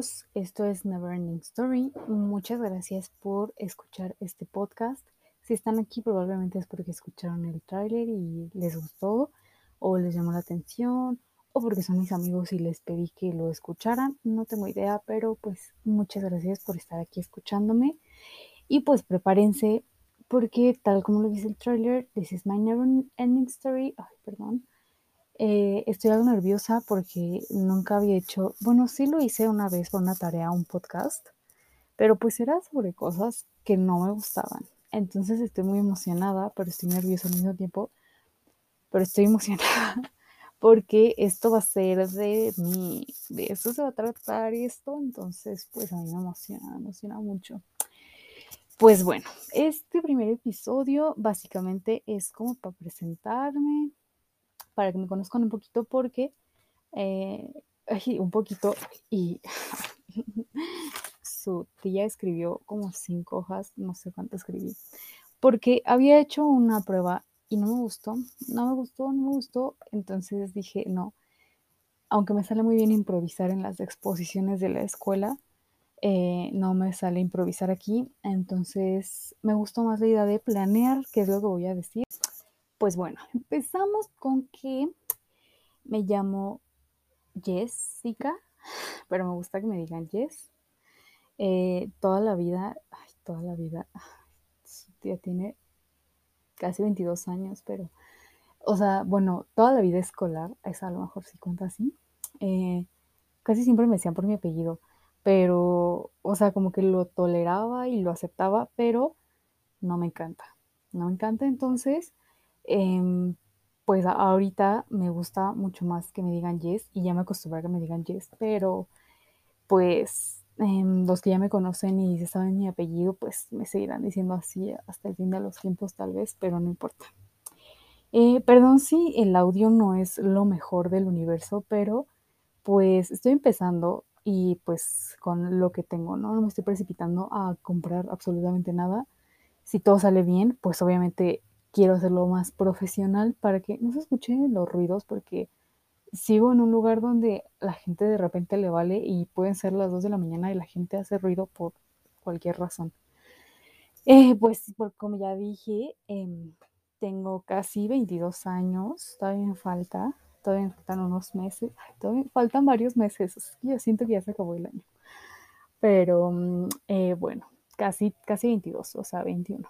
esto es Neverending Story. Muchas gracias por escuchar este podcast. Si están aquí probablemente es porque escucharon el tráiler y les gustó o les llamó la atención o porque son mis amigos y les pedí que lo escucharan. No tengo idea, pero pues muchas gracias por estar aquí escuchándome. Y pues prepárense porque tal como lo dice el tráiler, this is my never ending story. Ay, perdón. Eh, estoy algo nerviosa porque nunca había hecho, bueno, sí lo hice una vez por una tarea, un podcast, pero pues era sobre cosas que no me gustaban. Entonces estoy muy emocionada, pero estoy nerviosa al mismo tiempo. Pero estoy emocionada porque esto va a ser de mí, de eso se va a tratar esto, entonces pues a mí me emociona, me emociona mucho. Pues bueno, este primer episodio básicamente es como para presentarme, para que me conozcan un poquito porque, eh, un poquito, y su tía escribió como cinco hojas, no sé cuánto escribí, porque había hecho una prueba y no me gustó, no me gustó, no me gustó, entonces dije, no, aunque me sale muy bien improvisar en las exposiciones de la escuela, eh, no me sale improvisar aquí, entonces me gustó más la idea de planear qué es lo que voy a decir pues bueno, empezamos con que me llamo Jessica, pero me gusta que me digan Jess. Eh, toda la vida, ay, toda la vida, ya tiene casi 22 años, pero, o sea, bueno, toda la vida escolar, esa a lo mejor sí cuenta así. Eh, casi siempre me decían por mi apellido, pero, o sea, como que lo toleraba y lo aceptaba, pero no me encanta. No me encanta, entonces Em, pues ahorita me gusta mucho más que me digan yes y ya me acostumbré a que me digan yes, pero pues em, los que ya me conocen y se saben mi apellido, pues me seguirán diciendo así hasta el fin de los tiempos tal vez, pero no importa. Eh, perdón si el audio no es lo mejor del universo, pero pues estoy empezando y pues con lo que tengo, ¿no? No me estoy precipitando a comprar absolutamente nada. Si todo sale bien, pues obviamente quiero hacerlo más profesional para que no se escuchen los ruidos porque sigo en un lugar donde la gente de repente le vale y pueden ser las 2 de la mañana y la gente hace ruido por cualquier razón. Eh, pues como ya dije, em, tengo casi 22 años, todavía me falta, todavía me faltan unos meses, todavía me faltan varios meses, yo siento que ya se acabó el año. Pero mm, eh, bueno, casi, casi 22, o sea, 21.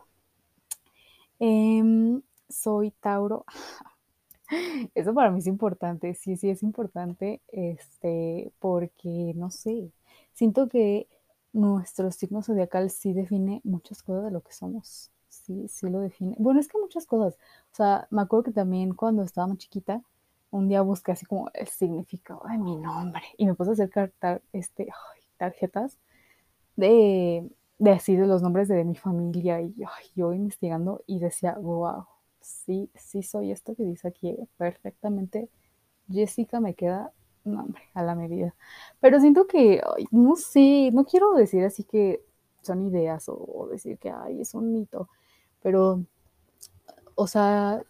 Em, soy Tauro. Eso para mí es importante, sí, sí es importante, este, porque no sé, siento que nuestro signo zodiacal sí define muchas cosas de lo que somos. Sí, sí lo define. Bueno, es que muchas cosas. O sea, me acuerdo que también cuando estaba más chiquita, un día busqué así como el significado de mi nombre y me puse a hacer este, tarjetas de de así de los nombres de, mi familia y yo investigando y decía, wow, sí, sí soy esto que dice aquí perfectamente. Jessica me queda, nombre a la medida. Pero siento que, no sé, no quiero decir así que son ideas o, decir que, ay, es un pero, o sea,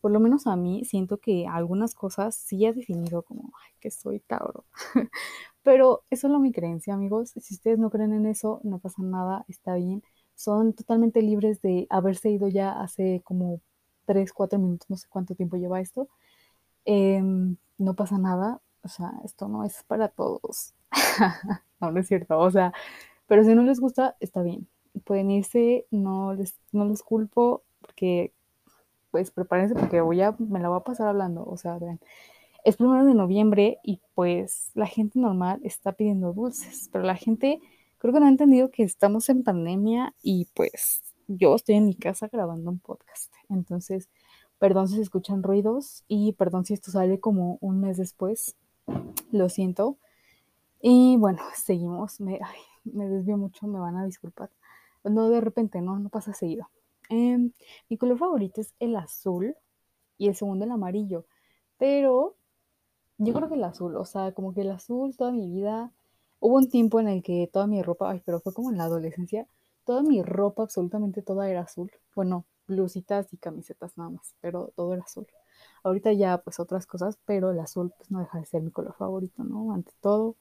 por lo menos a mí siento que algunas cosas sí he definido como, ay, que soy Tauro. Pero eso es lo mi creencia, amigos. Si ustedes no creen en eso, no pasa nada, está bien. Son totalmente libres de haberse ido ya hace como 3, 4 minutos, no sé cuánto tiempo lleva esto. Em, no pasa nada, o sea, esto no es para todos. no, no es cierto, o sea, pero si no les gusta, está bien. Pueden irse, no les, no los culpo, porque pues prepárense porque voy a, me la voy a pasar hablando, o sea, vean es primero de noviembre y pues la gente normal está pidiendo dulces, pero la gente creo que no ha entendido que estamos en pandemia y pues yo estoy en mi casa grabando un podcast. Entonces, perdón si se escuchan ruidos y perdón si esto sale como un mes después. Lo siento. Y bueno, seguimos. Me, me desvío mucho, me van a disculpar. No de repente, no, no pasa seguido. Em, mi color favorito es el azul y el segundo el amarillo. Pero yo creo que el azul, o sea, como que el azul toda mi vida, hubo un tiempo en el que toda mi ropa, ay, pero fue como en la adolescencia, toda mi ropa, absolutamente toda era azul. Bueno, blusitas y camisetas nada más, pero todo era azul. Ahorita ya pues otras cosas, pero el azul pues no deja de ser mi color favorito, ¿no? Ante todo,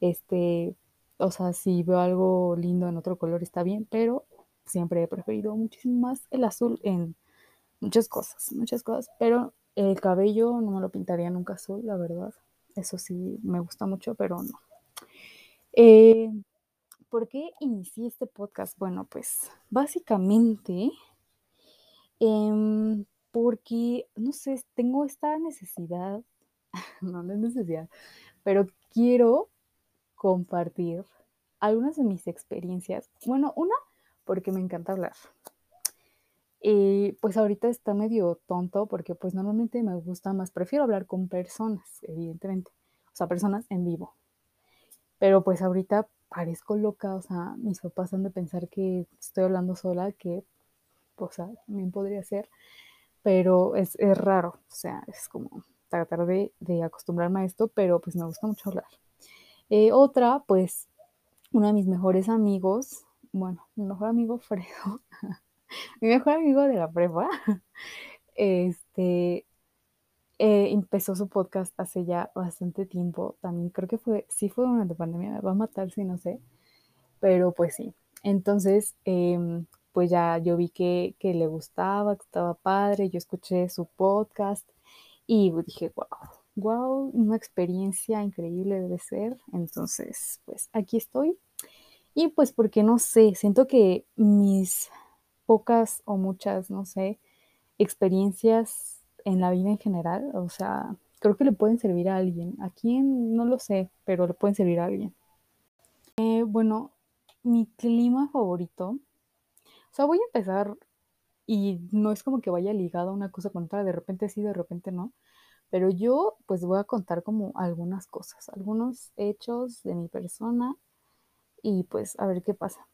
este, o sea, si veo algo lindo en otro color está bien, pero siempre he preferido muchísimo más el azul en muchas cosas, muchas cosas, pero el cabello no me lo pintaría nunca azul, la verdad. Eso sí, me gusta mucho, pero no. Eh, ¿Por qué inicié este podcast? Bueno, pues básicamente em, porque, no sé, tengo esta necesidad, no, no es necesidad, pero quiero compartir algunas de mis experiencias. Bueno, una, porque me encanta hablar. Y pues ahorita está medio tonto porque pues normalmente me gusta más, prefiero hablar con personas, evidentemente, o sea, personas en vivo. Pero pues ahorita parezco loca, o sea, mis papás han de pensar que estoy hablando sola, que, o sea, también podría ser, pero es, es raro, o sea, es como tratar de, de, acostumbrarme a esto, pero pues me gusta mucho hablar. Eh, otra, pues, uno de mis mejores amigos, bueno, mi mejor amigo Fredo, mi mejor amigo de la prepa, este, eh, empezó su podcast hace ya bastante tiempo. También creo que fue, sí fue durante pandemia, me va a matar si no sé, pero pues sí. Entonces, eh, pues ya yo vi que, que, le gustaba, que estaba padre, yo escuché su podcast y dije, wow, wow, una experiencia increíble debe ser. Entonces, pues aquí estoy. Y pues porque no sé, siento que mis pocas o muchas, no sé, experiencias en la vida en general, o sea, creo que le pueden servir a alguien. ¿A quién? No lo sé, pero le pueden servir a alguien. Eh, bueno, mi clima favorito, o sea, voy a empezar y no es como que vaya ligado a una cosa con otra, de repente sí, de repente no, pero yo pues voy a contar como algunas cosas, algunos hechos de mi persona y pues a ver qué pasa.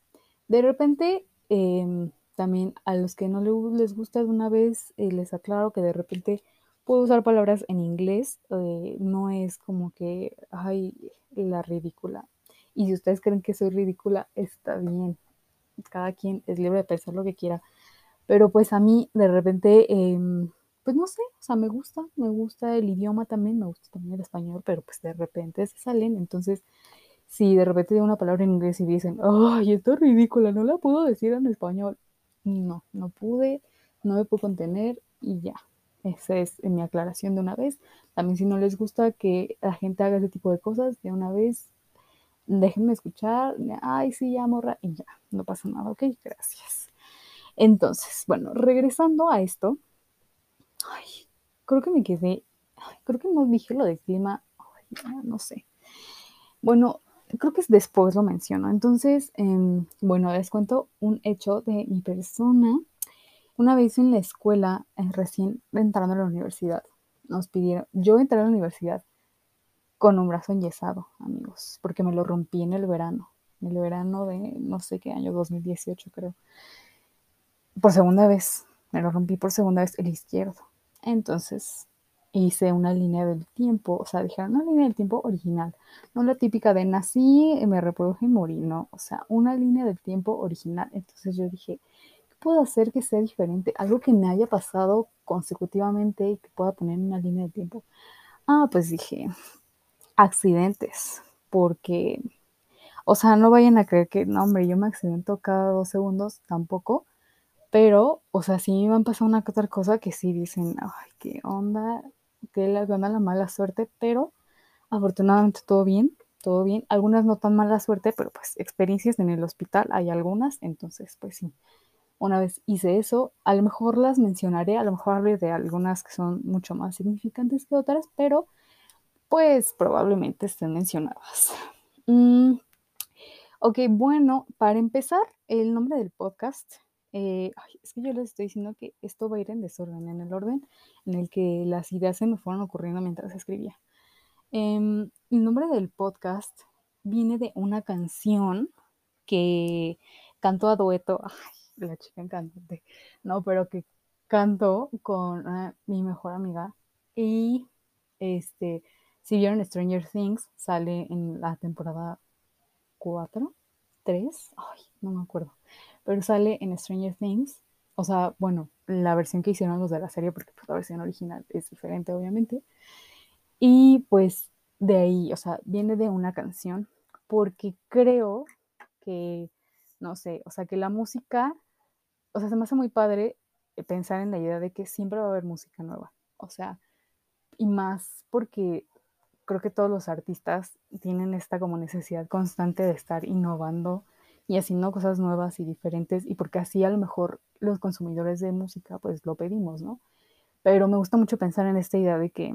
De repente, eh, también a los que no les gusta alguna vez, eh, les aclaro que de repente puedo usar palabras en inglés, eh, no es como que, ay, la ridícula. Y si ustedes creen que soy ridícula, está bien. Cada quien es libre de pensar lo que quiera. Pero pues a mí de repente, eh, pues no sé, o sea, me gusta, me gusta el idioma también, me gusta también el español, pero pues de repente se salen. Entonces, si de repente digo una palabra en inglés y dicen, ay, esto es ridícula, no la puedo decir en español, no, no pude, no me pude contener y ya. Esa es mi aclaración de una vez. También si no les gusta que la gente haga ese tipo de cosas, de una vez, déjenme escuchar, ay, sí, ya morra, y ya, no pasa nada, ok, gracias. Entonces, bueno, regresando a esto, ay, creo que me quedé, creo que no dije lo de clima, no sé. Bueno, creo que es después lo menciono. Entonces, eh, bueno, les cuento un hecho de mi persona. Una vez en la escuela, eh, recién entrando a la universidad, nos pidieron, yo entré a la universidad con un brazo enyesado, amigos, porque me lo rompí en el verano, en el verano de no sé qué año, 2018 creo. Por segunda vez, me lo rompí por segunda vez el izquierdo. Entonces, hice una línea del tiempo, o sea, dijeron una línea del tiempo original, no la típica de nací, me reproduje y morí, no, o sea, una línea del tiempo original. Entonces yo dije, ¿qué puedo hacer que sea diferente? Algo que me haya pasado consecutivamente y que pueda poner en una línea del tiempo. Ah, pues dije, accidentes, porque, o sea, no vayan a creer que, no, hombre, yo me accidento cada dos segundos, tampoco. Pero, o sea, sí me han pasado una que otra cosa que sí dicen, ay, qué onda, que les gana la mala suerte, pero afortunadamente todo bien, todo bien. Algunas no tan mala suerte, pero pues experiencias en el hospital hay algunas, entonces pues sí. Una vez hice eso, a lo mejor las mencionaré, a lo mejor hablaré de algunas que son mucho más significantes que otras, pero pues probablemente estén mencionadas. Mm, ok, bueno, para empezar, el nombre del podcast eh, ay, es que yo les estoy diciendo que esto va a ir en desorden, en el orden en el que las ideas se me fueron ocurriendo mientras escribía. Eh, el nombre del podcast viene de una canción que cantó a dueto, ay, la chica cantante, no, pero que cantó con uh, mi mejor amiga y este, si vieron Stranger Things, sale en la temporada 4, 3, ay, no me acuerdo pero sale en Stranger Things. O sea, bueno, la versión que hicieron los de la serie, porque pues, la versión original es diferente, obviamente. Y pues de ahí, o sea, viene de una canción porque creo que, no sé, o sea, que la música, o sea, se me hace muy padre pensar en la idea de que siempre va a haber música nueva, o sea, y más porque creo que todos los artistas tienen esta como necesidad constante de estar innovando y haciendo cosas nuevas y diferentes y porque así a lo mejor los consumidores de música pues lo pedimos, ¿no? Pero me gusta mucho pensar en esta idea de que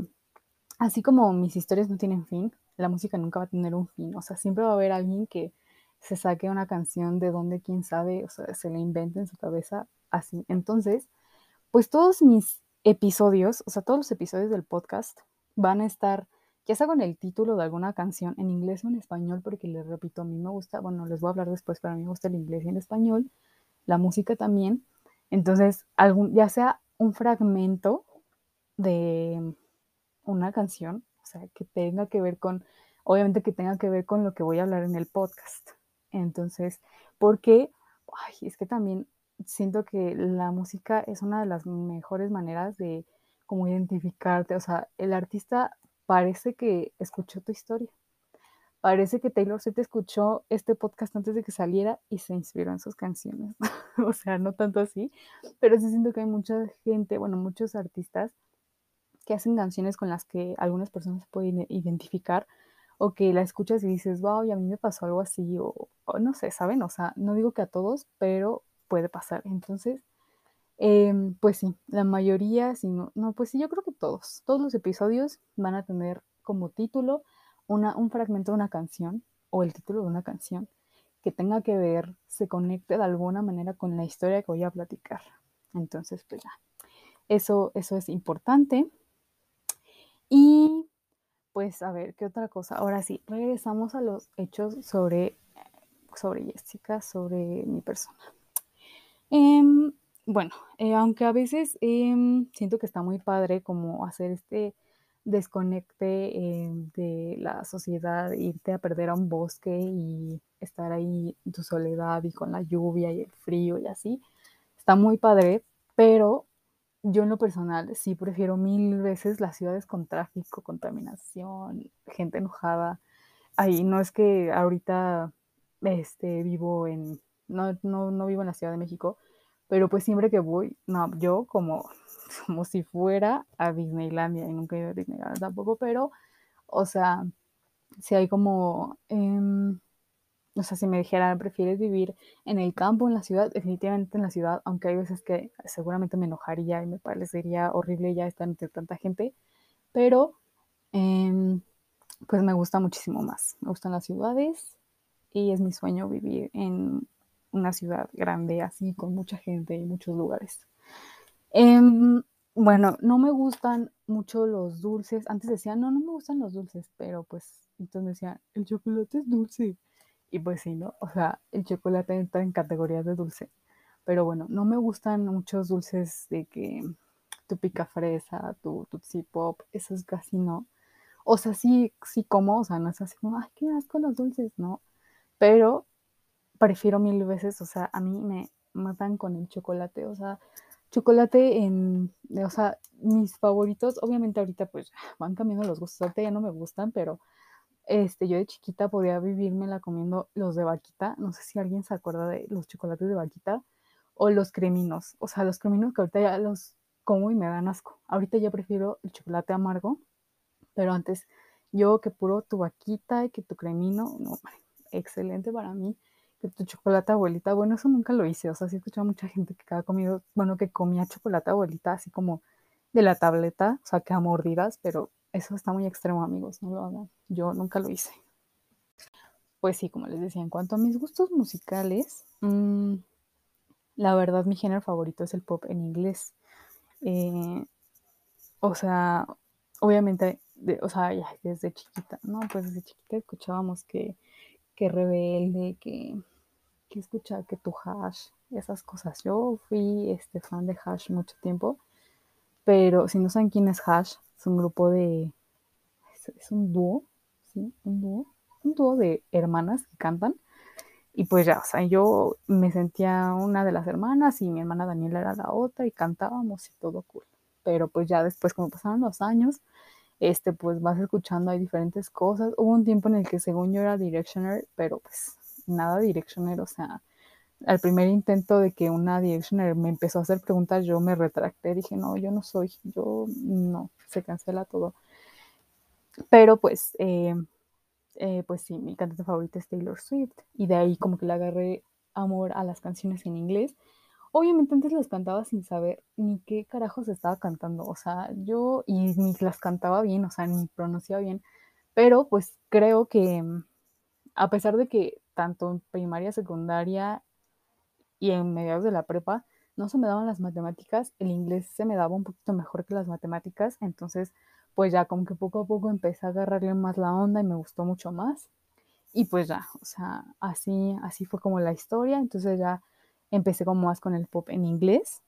así como mis historias no tienen fin, la música nunca va a tener un fin, o sea, siempre va a haber alguien que se saque una canción de donde quién sabe, o sea, se le invente en su cabeza así. Entonces, pues todos mis episodios, o sea, todos los episodios del podcast van a estar ya sea con el título de alguna canción en inglés o en español, porque les repito, a mí me gusta, bueno, les voy a hablar después, pero a mí me gusta el inglés y el español, la música también. Entonces, algún, ya sea un fragmento de una canción, o sea, que tenga que ver con, obviamente que tenga que ver con lo que voy a hablar en el podcast. Entonces, porque, es que también siento que la música es una de las mejores maneras de como identificarte, o sea, el artista parece que escuchó tu historia. Parece que Taylor Swift escuchó este podcast antes de que saliera y se inspiró en sus canciones. o sea, no tanto así, pero sí siento que hay mucha gente, bueno, muchos artistas que hacen canciones con las que algunas personas se pueden identificar o que la escuchas y dices, wow, y a mí me pasó algo así, o, no sé, ¿saben? O sea, no digo que a todos, pero puede pasar. Entonces, Em, pues sí, la mayoría, si no, no, pues sí, yo creo que todos, todos los episodios van a tener como título una, un fragmento de una canción o el título de una canción que tenga que ver, se conecte de alguna manera con la historia que voy a platicar. Entonces, pues ya, eso, eso es importante. Y pues a ver, ¿qué otra cosa? Ahora sí, regresamos a los hechos sobre, sobre Jessica, sobre mi persona. Eh, bueno, eh, aunque a veces em, siento que está muy padre como hacer este desconecte em, de la sociedad, irte a perder a un bosque y estar ahí en tu soledad y con la lluvia y el frío y así, está muy padre, pero yo en lo personal sí prefiero mil veces las ciudades con tráfico, contaminación, gente enojada. Ahí no es que ahorita este, vivo en, no, no, no vivo en la Ciudad de México, pero pues siempre que voy, no, yo como, como si fuera a Disneylandia y nunca he ido a Disneylandia tampoco, pero, o sea, si hay como, em, o sea, si me dijeran, ¿prefieres vivir en el campo en la ciudad? Definitivamente en la ciudad, aunque hay veces que seguramente me enojaría y me parecería horrible ya estar entre tanta gente, pero em, pues me gusta muchísimo más. Me gustan las ciudades y es mi sueño vivir en una ciudad grande, así, con mucha gente y muchos lugares. Em, bueno, no me gustan mucho los dulces. Antes decía, no, no me gustan los dulces, pero pues entonces decía, el chocolate es dulce. Y pues sí, ¿no? O sea, el chocolate entra en categorías de dulce. Pero bueno, no me gustan muchos dulces de que tu pica fresa, tu Tootsie Pop, eso es casi no. O sea, sí, sí como, o sea, no es así como, ay, qué asco los dulces, no. Pero prefiero mil veces, o sea, a mí me matan con el chocolate, o sea, chocolate en, o sea, mis favoritos, obviamente ahorita pues van cambiando los gustos, ahorita ya no me gustan, pero este, yo de chiquita podía vivírmela comiendo los de vaquita, no sé si alguien se acuerda de los chocolates de vaquita, o los creminos, o sea, los creminos que ahorita ya los como y me dan asco, ahorita ya prefiero el chocolate amargo, pero antes yo que puro tu vaquita y que tu cremino, no, excelente para mí, que tu chocolate abuelita, bueno, eso nunca lo hice, o sea, sí he escuchado a mucha gente que cada comido, bueno, que comía chocolate abuelita así como de la tableta, o sea, que a mordidas, pero eso está muy extremo, amigos, no lo hagan, yo nunca lo hice. Pues sí, como les decía, en cuanto a mis gustos musicales, mmm, la verdad mi género favorito es el pop en inglés. Eh, o sea, obviamente, o sea, desde chiquita, ¿no? Pues desde chiquita escuchábamos que que rebelde, que, que escuchar que tu hash, esas cosas. Yo fui este, fan de hash mucho tiempo, pero si no saben quién es hash, es un grupo de, es, un dúo, ¿sí? Un dúo, un dúo de hermanas que cantan. Y pues ya, o sea, yo me sentía una de las hermanas y mi hermana Daniela era la otra y cantábamos y todo cool. Pero pues ya después, como pasaron los años, este, pues vas escuchando, hay diferentes cosas. Hubo un tiempo en el que según yo era Directioner, pero pues nada Directioner, o sea, al primer intento de que una Directioner me empezó a hacer preguntas, yo me retracté, dije, no, yo no soy, yo no, se cancela todo. Pero pues, eh, eh, pues sí, mi cantante favorita es Taylor Swift, y de ahí como que le agarré amor a las canciones en inglés. Obviamente antes las cantaba sin saber ni qué carajos estaba cantando, o sea, yo y ni las cantaba bien, o sea, ni pronunciaba bien, pero pues creo que a pesar de que tanto en primaria, secundaria y en mediados de la prepa no se me daban las matemáticas, el inglés se me daba un poquito mejor que las matemáticas, entonces pues ya como que poco a poco empecé a agarrarle más la onda y me gustó mucho más. Y pues ya, o sea, así, así fue como la historia, entonces ya empecé como más con el pop en inglés,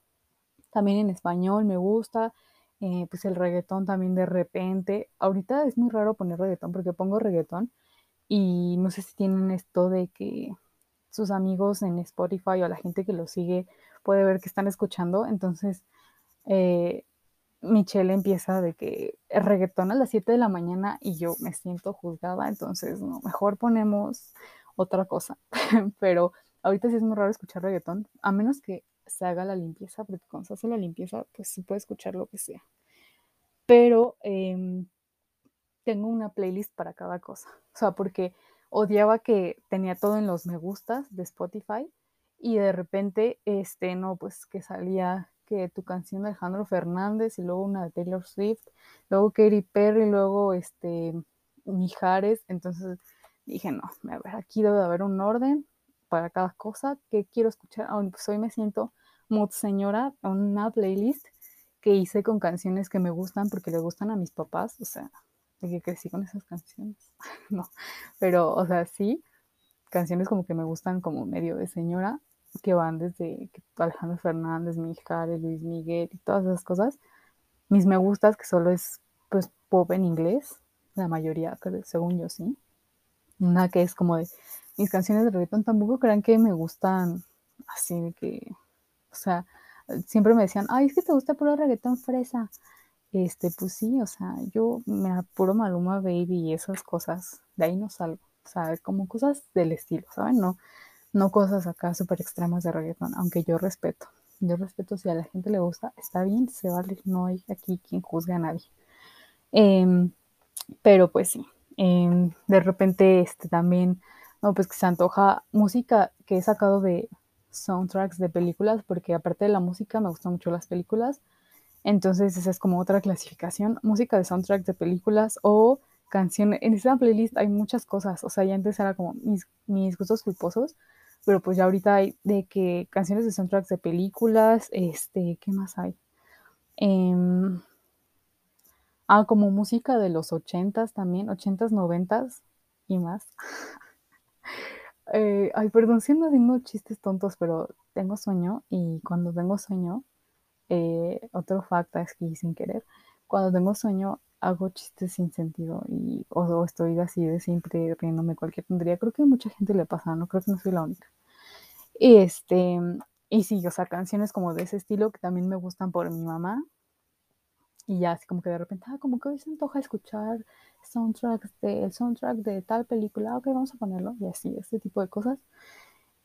también en español me gusta, eh, pues el reggaetón también de repente. Ahorita es muy raro poner reggaetón porque pongo reggaetón y no sé si tienen esto de que sus amigos en Spotify o la gente que lo sigue puede ver que están escuchando. Entonces, eh, Michelle empieza de que reggaetón a las 7 de la mañana y yo me siento juzgada, entonces no, mejor ponemos otra cosa. Pero ahorita sí es muy raro escuchar reggaetón, a menos que se haga la limpieza, porque cuando se hace la limpieza, pues se puede escuchar lo que sea. Pero eh, tengo una playlist para cada cosa. O sea, porque odiaba que tenía todo en los me gustas de Spotify y de repente, este, no, pues que salía que tu canción de Alejandro Fernández y luego una de Taylor Swift, luego Katy Perry, luego este, Mijares. Entonces dije, no, a ver, aquí debe haber un orden para cada cosa que quiero escuchar. Pues hoy me siento mood señora, una playlist que hice con canciones que me gustan porque le gustan a mis papás, o sea, de que crecí con esas canciones. no, pero, o sea, sí, canciones como que me gustan como medio de señora, que van desde Alejandro Fernández, Mijares, Luis Miguel y todas esas cosas. Mis me gustas, que solo es pues pop en inglés, la mayoría, según yo sí. Una que es como de mis canciones de reggaetón, tampoco crean que me gustan así de que, o sea, siempre me decían, ay, es que te gusta puro reggaetón fresa. Este, pues sí, o sea, yo me apuro Maluma Baby y esas cosas, de ahí no salgo. O sea, como cosas del estilo, ¿saben? No, no cosas acá súper extremas de reggaetón, aunque yo respeto. Yo respeto si a la gente le gusta, está bien, se vale, no hay aquí quien juzgue a nadie. Em, pero pues sí, em, de repente este también, no, pues que se antoja música que he sacado de soundtracks de películas, porque aparte de la música me gustan mucho las películas. Entonces esa es como otra clasificación, música de soundtracks de películas o canciones. En esta playlist hay muchas cosas, o sea, ya antes era como mis, mis gustos culposos, pero pues ya ahorita hay de que canciones de soundtracks de películas, este, ¿qué más hay? Em, ah, como música de los ochentas también, ochentas, noventas y más. Eh, ay, perdón, siendo haciendo chistes tontos, pero tengo sueño y cuando tengo sueño, eh, otro fact que sin querer, cuando tengo sueño hago chistes sin sentido y o, estoy así de siempre riéndome cualquier tontería. Creo que a mucha gente le pasa, no creo que no soy la única. Este, y sí, o sea, canciones como de ese estilo que también me gustan por mi mamá. Y ya así como que de repente, ah, como que hoy se antoja escuchar soundtracks de, el soundtrack de tal película, ok, vamos a ponerlo, y así, este tipo de cosas.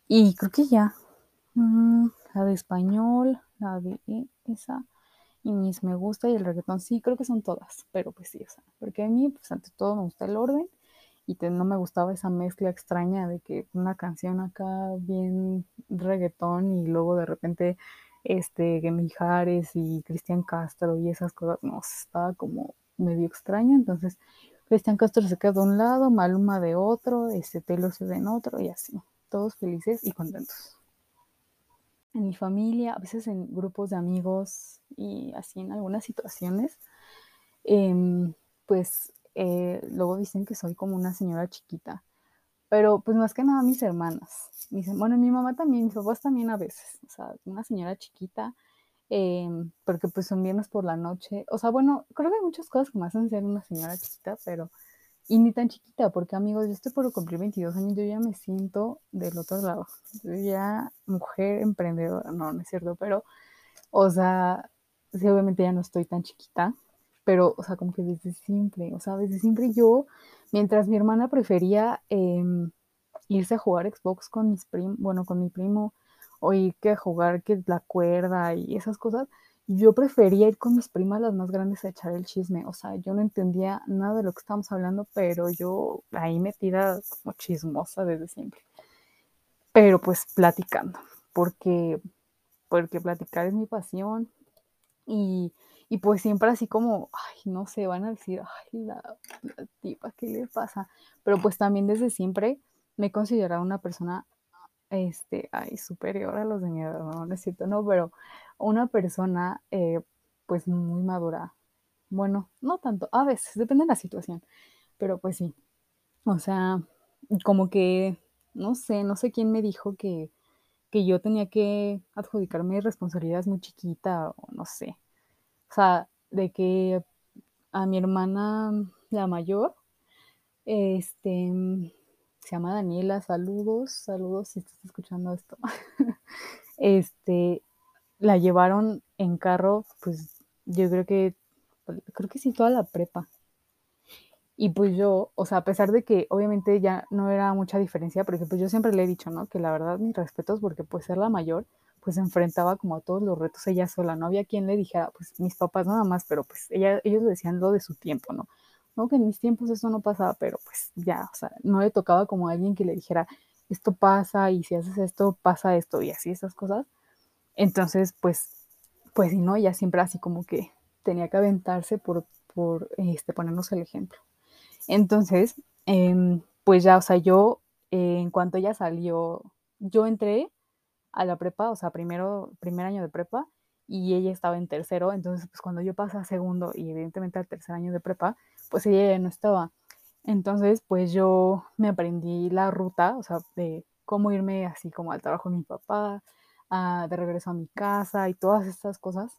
Y creo que ya, mm, la de español, la de esa, y mis me gusta y el reggaetón, sí, creo que son todas, pero pues sí, o sea, porque a mí, pues ante todo me gusta el orden y no me gustaba esa mezcla extraña de que una canción acá bien reggaetón y luego de repente este Mijares y Cristian Castro y esas cosas, no, estaba como medio extraño, entonces Cristian Castro se queda de un lado, Maluma de otro, este Taylor se ve en otro y así, todos felices y contentos. En mi familia, a veces en grupos de amigos y así en algunas situaciones, em, pues eh, luego dicen que soy como una señora chiquita. Pero pues más que nada mis hermanas. Bueno, mi mamá también, mis papás también a veces. O sea, una señora chiquita, em, porque pues son viernes por la noche. O sea, bueno, creo que hay muchas cosas que me hacen ser una señora chiquita, pero... Y ni tan chiquita, porque amigos, yo estoy por cumplir 22 años, yo ya me siento del otro lado. Yo ya mujer emprendedora, no, no es cierto, pero, o sea, sí, obviamente ya no estoy tan chiquita, pero, o sea, como que desde siempre, o sea, desde siempre yo, mientras mi hermana prefería em, irse a jugar Xbox con mis primos, bueno, con mi primo, o ir que a jugar que la cuerda y esas cosas, yo prefería ir con mis primas las más grandes a echar el chisme. O sea, yo no entendía nada de lo que estábamos hablando, pero yo ahí metida como chismosa desde siempre. Pero pues platicando, porque, porque platicar es mi pasión. Y, y pues siempre así como, ay, no sé, van a decir, ay, la, tipa, ¿qué le pasa? Pero pues también desde siempre me he considerado una persona, este, ay, superior a los de mi edad, no, no es cierto, no, pero una persona eh, pues muy madura. Bueno, no tanto, a veces, depende de la situación, pero pues sí. O sea, como que, no sé, no sé quién me dijo que, que yo tenía que adjudicarme responsabilidades muy chiquita o no sé. O sea, de que a mi hermana, la mayor, este, se llama Daniela, saludos, saludos si estás escuchando esto. este, la llevaron en carro, pues yo creo que, creo que sí, toda la prepa. Y pues yo, o sea, a pesar de que obviamente ya no era mucha diferencia, porque pues yo siempre le he dicho, ¿no? Que la verdad mis respetos, porque pues ser la mayor, pues se enfrentaba como a todos los retos ella sola, no había quien le dijera, pues mis papás nada más, pero pues ella, ellos decían lo de su tiempo, ¿no? No, que en mis tiempos eso no pasaba, pero pues ya, o sea, no le tocaba como a alguien que le dijera, esto pasa y si haces esto, pasa esto y así esas cosas. Entonces, pues, pues si no, ella siempre así como que tenía que aventarse por, por este, ponernos el ejemplo. Entonces, eh, pues ya, o sea, yo, eh, en cuanto ella salió, yo entré a la prepa, o sea, primero, primer año de prepa, y ella estaba en tercero, entonces, pues cuando yo pasé a segundo y evidentemente al tercer año de prepa, pues ella no estaba. Entonces, pues yo me aprendí la ruta, o sea, de cómo irme así como al trabajo de mi papá, de regreso a mi casa y todas estas cosas.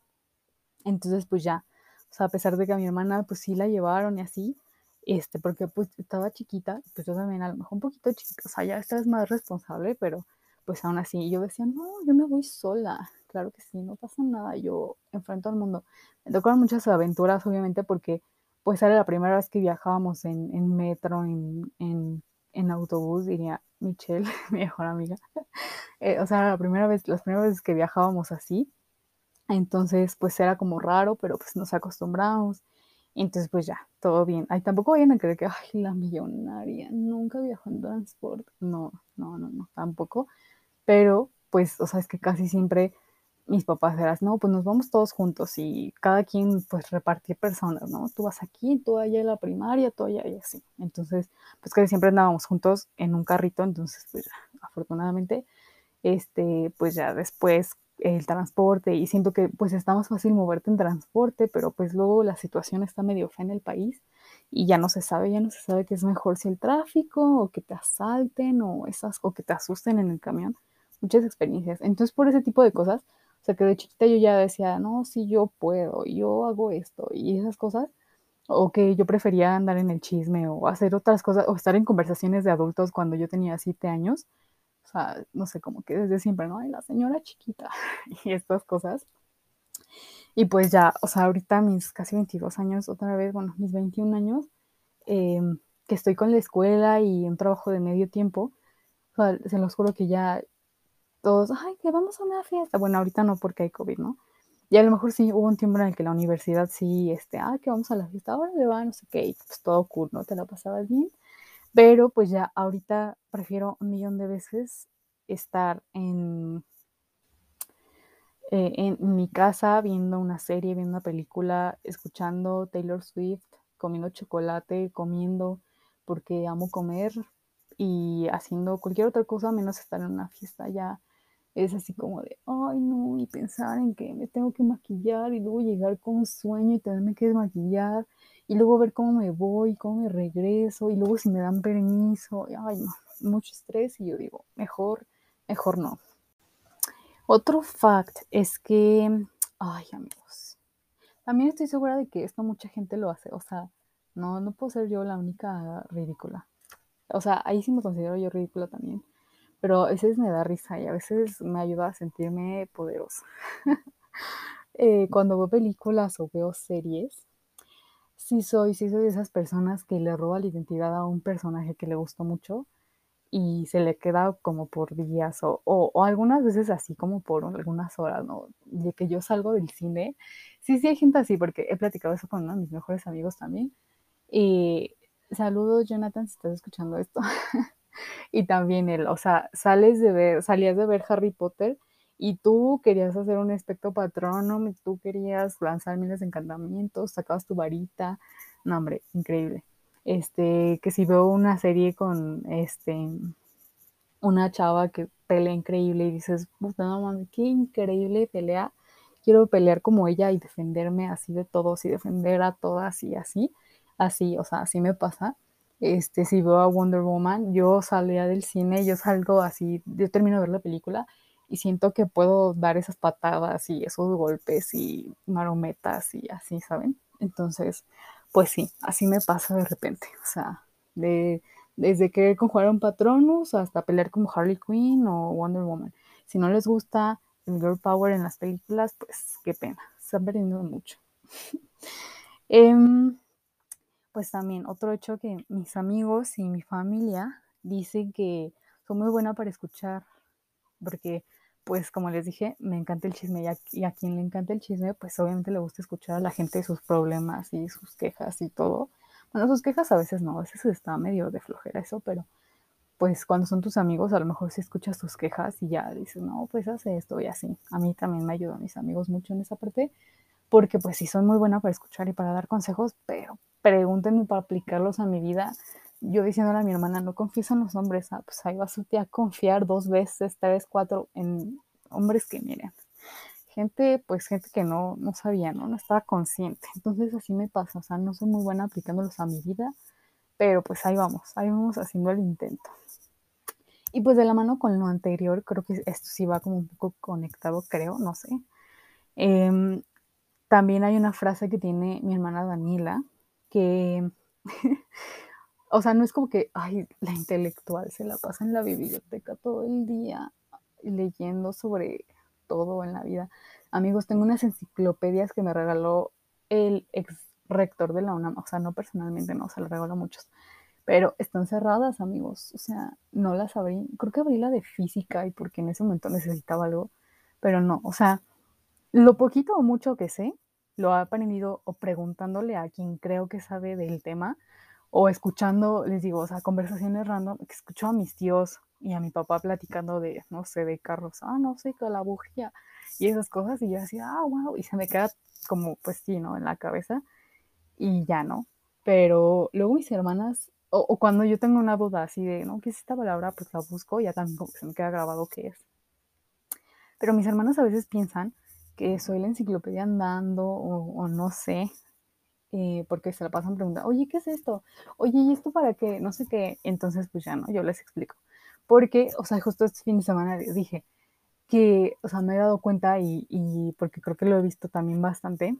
Entonces, pues ya, o sea, a pesar de que a mi hermana, pues sí la llevaron y así, este, porque pues estaba chiquita, pues yo también a lo mejor un poquito chiquita, o sea, ya estás más responsable, pero pues aún así yo decía, no, yo me voy sola, claro que sí, no pasa nada, yo enfrento al mundo. Me tocaron muchas aventuras, obviamente, porque pues era la primera vez que viajábamos en, en metro, en, en, en autobús, diría Michelle, mi mejor amiga. Eh, o sea, la primera vez, las primeras veces que viajábamos así. Entonces, pues era como raro, pero pues nos acostumbramos. Entonces, pues ya, todo bien. Ay, tampoco vayan a creer que, ay, la millonaria, nunca viajó en transporte. No, no, no, no, tampoco. Pero, pues, o sea, es que casi siempre mis papás eran, no, pues nos vamos todos juntos y cada quien, pues, repartir personas, ¿no? Tú vas aquí, tú allá en la primaria, tú allá y así. Entonces, pues casi siempre andábamos juntos en un carrito, entonces, pues, afortunadamente, este, pues ya después el transporte y siento que pues está más fácil moverte en transporte, pero pues luego la situación está medio fea en el país y ya no se sabe, ya no se sabe qué es mejor si el tráfico o que te asalten o esas o que te asusten en el camión. Muchas experiencias. Entonces por ese tipo de cosas, o sea que de chiquita yo ya decía, no, si yo puedo, yo hago esto y esas cosas, o que yo prefería andar en el chisme o hacer otras cosas o estar en conversaciones de adultos cuando yo tenía siete años o sea, no sé, como que desde siempre, ¿no? Ay, la señora chiquita y estas cosas. Y pues ya, o sea, ahorita mis casi 22 años, otra vez, bueno, mis 21 años, eh, que estoy con la escuela y un trabajo de medio tiempo, o sea, se los juro que ya todos, ay, que vamos a una fiesta. Bueno, ahorita no porque hay COVID, ¿no? Y a lo mejor sí hubo un tiempo en el que la universidad sí, este, ah, que vamos a la fiesta, ahora le va, no sé qué, y pues todo cool, ¿no? Te la pasabas bien. Pero pues ya ahorita prefiero un millón de veces estar en, eh, en mi casa viendo una serie, viendo una película, escuchando Taylor Swift, comiendo chocolate, comiendo porque amo comer y haciendo cualquier otra cosa menos estar en una fiesta ya es así como de, ay no, y pensar en que me tengo que maquillar y luego llegar con un sueño y tenerme que desmaquillar y luego ver cómo me voy, cómo me regreso, y luego si me dan permiso, ay, no, mucho estrés, y yo digo, mejor, mejor no. Otro fact es que, ay, amigos, también estoy segura de que esto mucha gente lo hace, o sea, no, no puedo ser yo la única ridícula. O sea, ahí sí me considero yo ridícula también, pero a veces me da risa y a veces me ayuda a sentirme poderosa. eh, cuando veo películas o veo series, sí soy, sí soy de esas personas que le roba la identidad a un personaje que le gustó mucho y se le queda como por días o, o, o, algunas veces así como por algunas horas, ¿no? De que yo salgo del cine. Sí, sí hay gente así, porque he platicado eso con uno de mis mejores amigos también. Y saludos, Jonathan, si estás escuchando esto. y también él, o sea, sales de ver, salías de ver Harry Potter y tú querías hacer un espectro patrono, tú querías lanzar miles de encantamientos, sacabas tu varita, no hombre, increíble. Este, que si veo una serie con este una chava que pelea increíble y dices, puta no mames, qué increíble pelea. Quiero pelear como ella y defenderme así de todos y defender a todas y así. Así, o sea, así me pasa. Este, si veo a Wonder Woman, yo salía del cine, yo salgo así, yo termino de ver la película y siento que puedo dar esas patadas y esos golpes y marometas y así, ¿saben? Entonces, pues sí, así me pasa de repente. O sea, de, desde querer conjugar un Patronus hasta pelear como Harley Quinn o Wonder Woman. Si no les gusta el Girl Power en las películas, pues qué pena, se han perdido mucho. eh, pues también otro hecho que mis amigos y mi familia dicen que soy muy buena para escuchar, porque pues como les dije, me encanta el chisme y a, quien le encanta el chisme, pues obviamente le gusta escuchar a la gente sus problemas y sus quejas y todo. Bueno, sus quejas a veces no, a veces está medio de flojera eso, pero pues cuando son tus amigos a lo mejor si escuchas tus quejas y ya dices, no, pues hace esto y así. A mí también me ayudan mis amigos mucho en esa parte, porque pues sí son muy buena para escuchar y para dar consejos, pero pregúntenme para aplicarlos a mi vida yo diciéndole a mi hermana, no confíes en los hombres, ah, pues ahí vas a confiar dos veces, tres, cuatro en hombres que miren. Gente, pues gente que no, no sabía, ¿no? No estaba consciente. Entonces así me pasa, o sea, no soy muy buena aplicándolos a mi vida, pero pues ahí vamos, ahí vamos haciendo el intento. Y pues de la mano con lo anterior, creo que esto sí va como un poco conectado, creo, no sé. Eh, también hay una frase que tiene mi hermana Daniela, que o sea, no es como que, ay, la intelectual se la pasa en la biblioteca todo el día leyendo sobre todo en la vida. Amigos, tengo unas enciclopedias que me regaló el ex rector de la UNAM, o sea, no personalmente, no, se las regaló muchos, pero están cerradas, amigos, o sea, no las abrí, creo que abrí la de física y porque en ese momento necesitaba algo, pero no, o sea, lo poquito o mucho que sé, lo he aprendido o preguntándole a quien creo que sabe del tema, o escuchando, les digo, o sea, conversaciones random, que escucho a mis tíos y a mi papá platicando de, no sé, de carros, ah, no sé, con la bujía y esas cosas, y yo decía, ah, wow, y se me queda como, pues sí, ¿no? En la cabeza, y ya, ¿no? Pero luego mis hermanas, o, cuando yo tengo una duda así de, ¿no? ¿Qué es esta palabra? Pues la busco, y ya también que se me queda grabado qué es. Pero mis hermanas a veces piensan que soy la enciclopedia andando, o, no sé, eh, porque se la pasan preguntando, oye, ¿qué es esto? Oye, ¿y esto para qué? No sé qué. Entonces, pues ya no, yo les explico. Porque, o sea, justo este fin de semana dije que, o sea, me he dado cuenta y, y porque creo que lo he visto también bastante.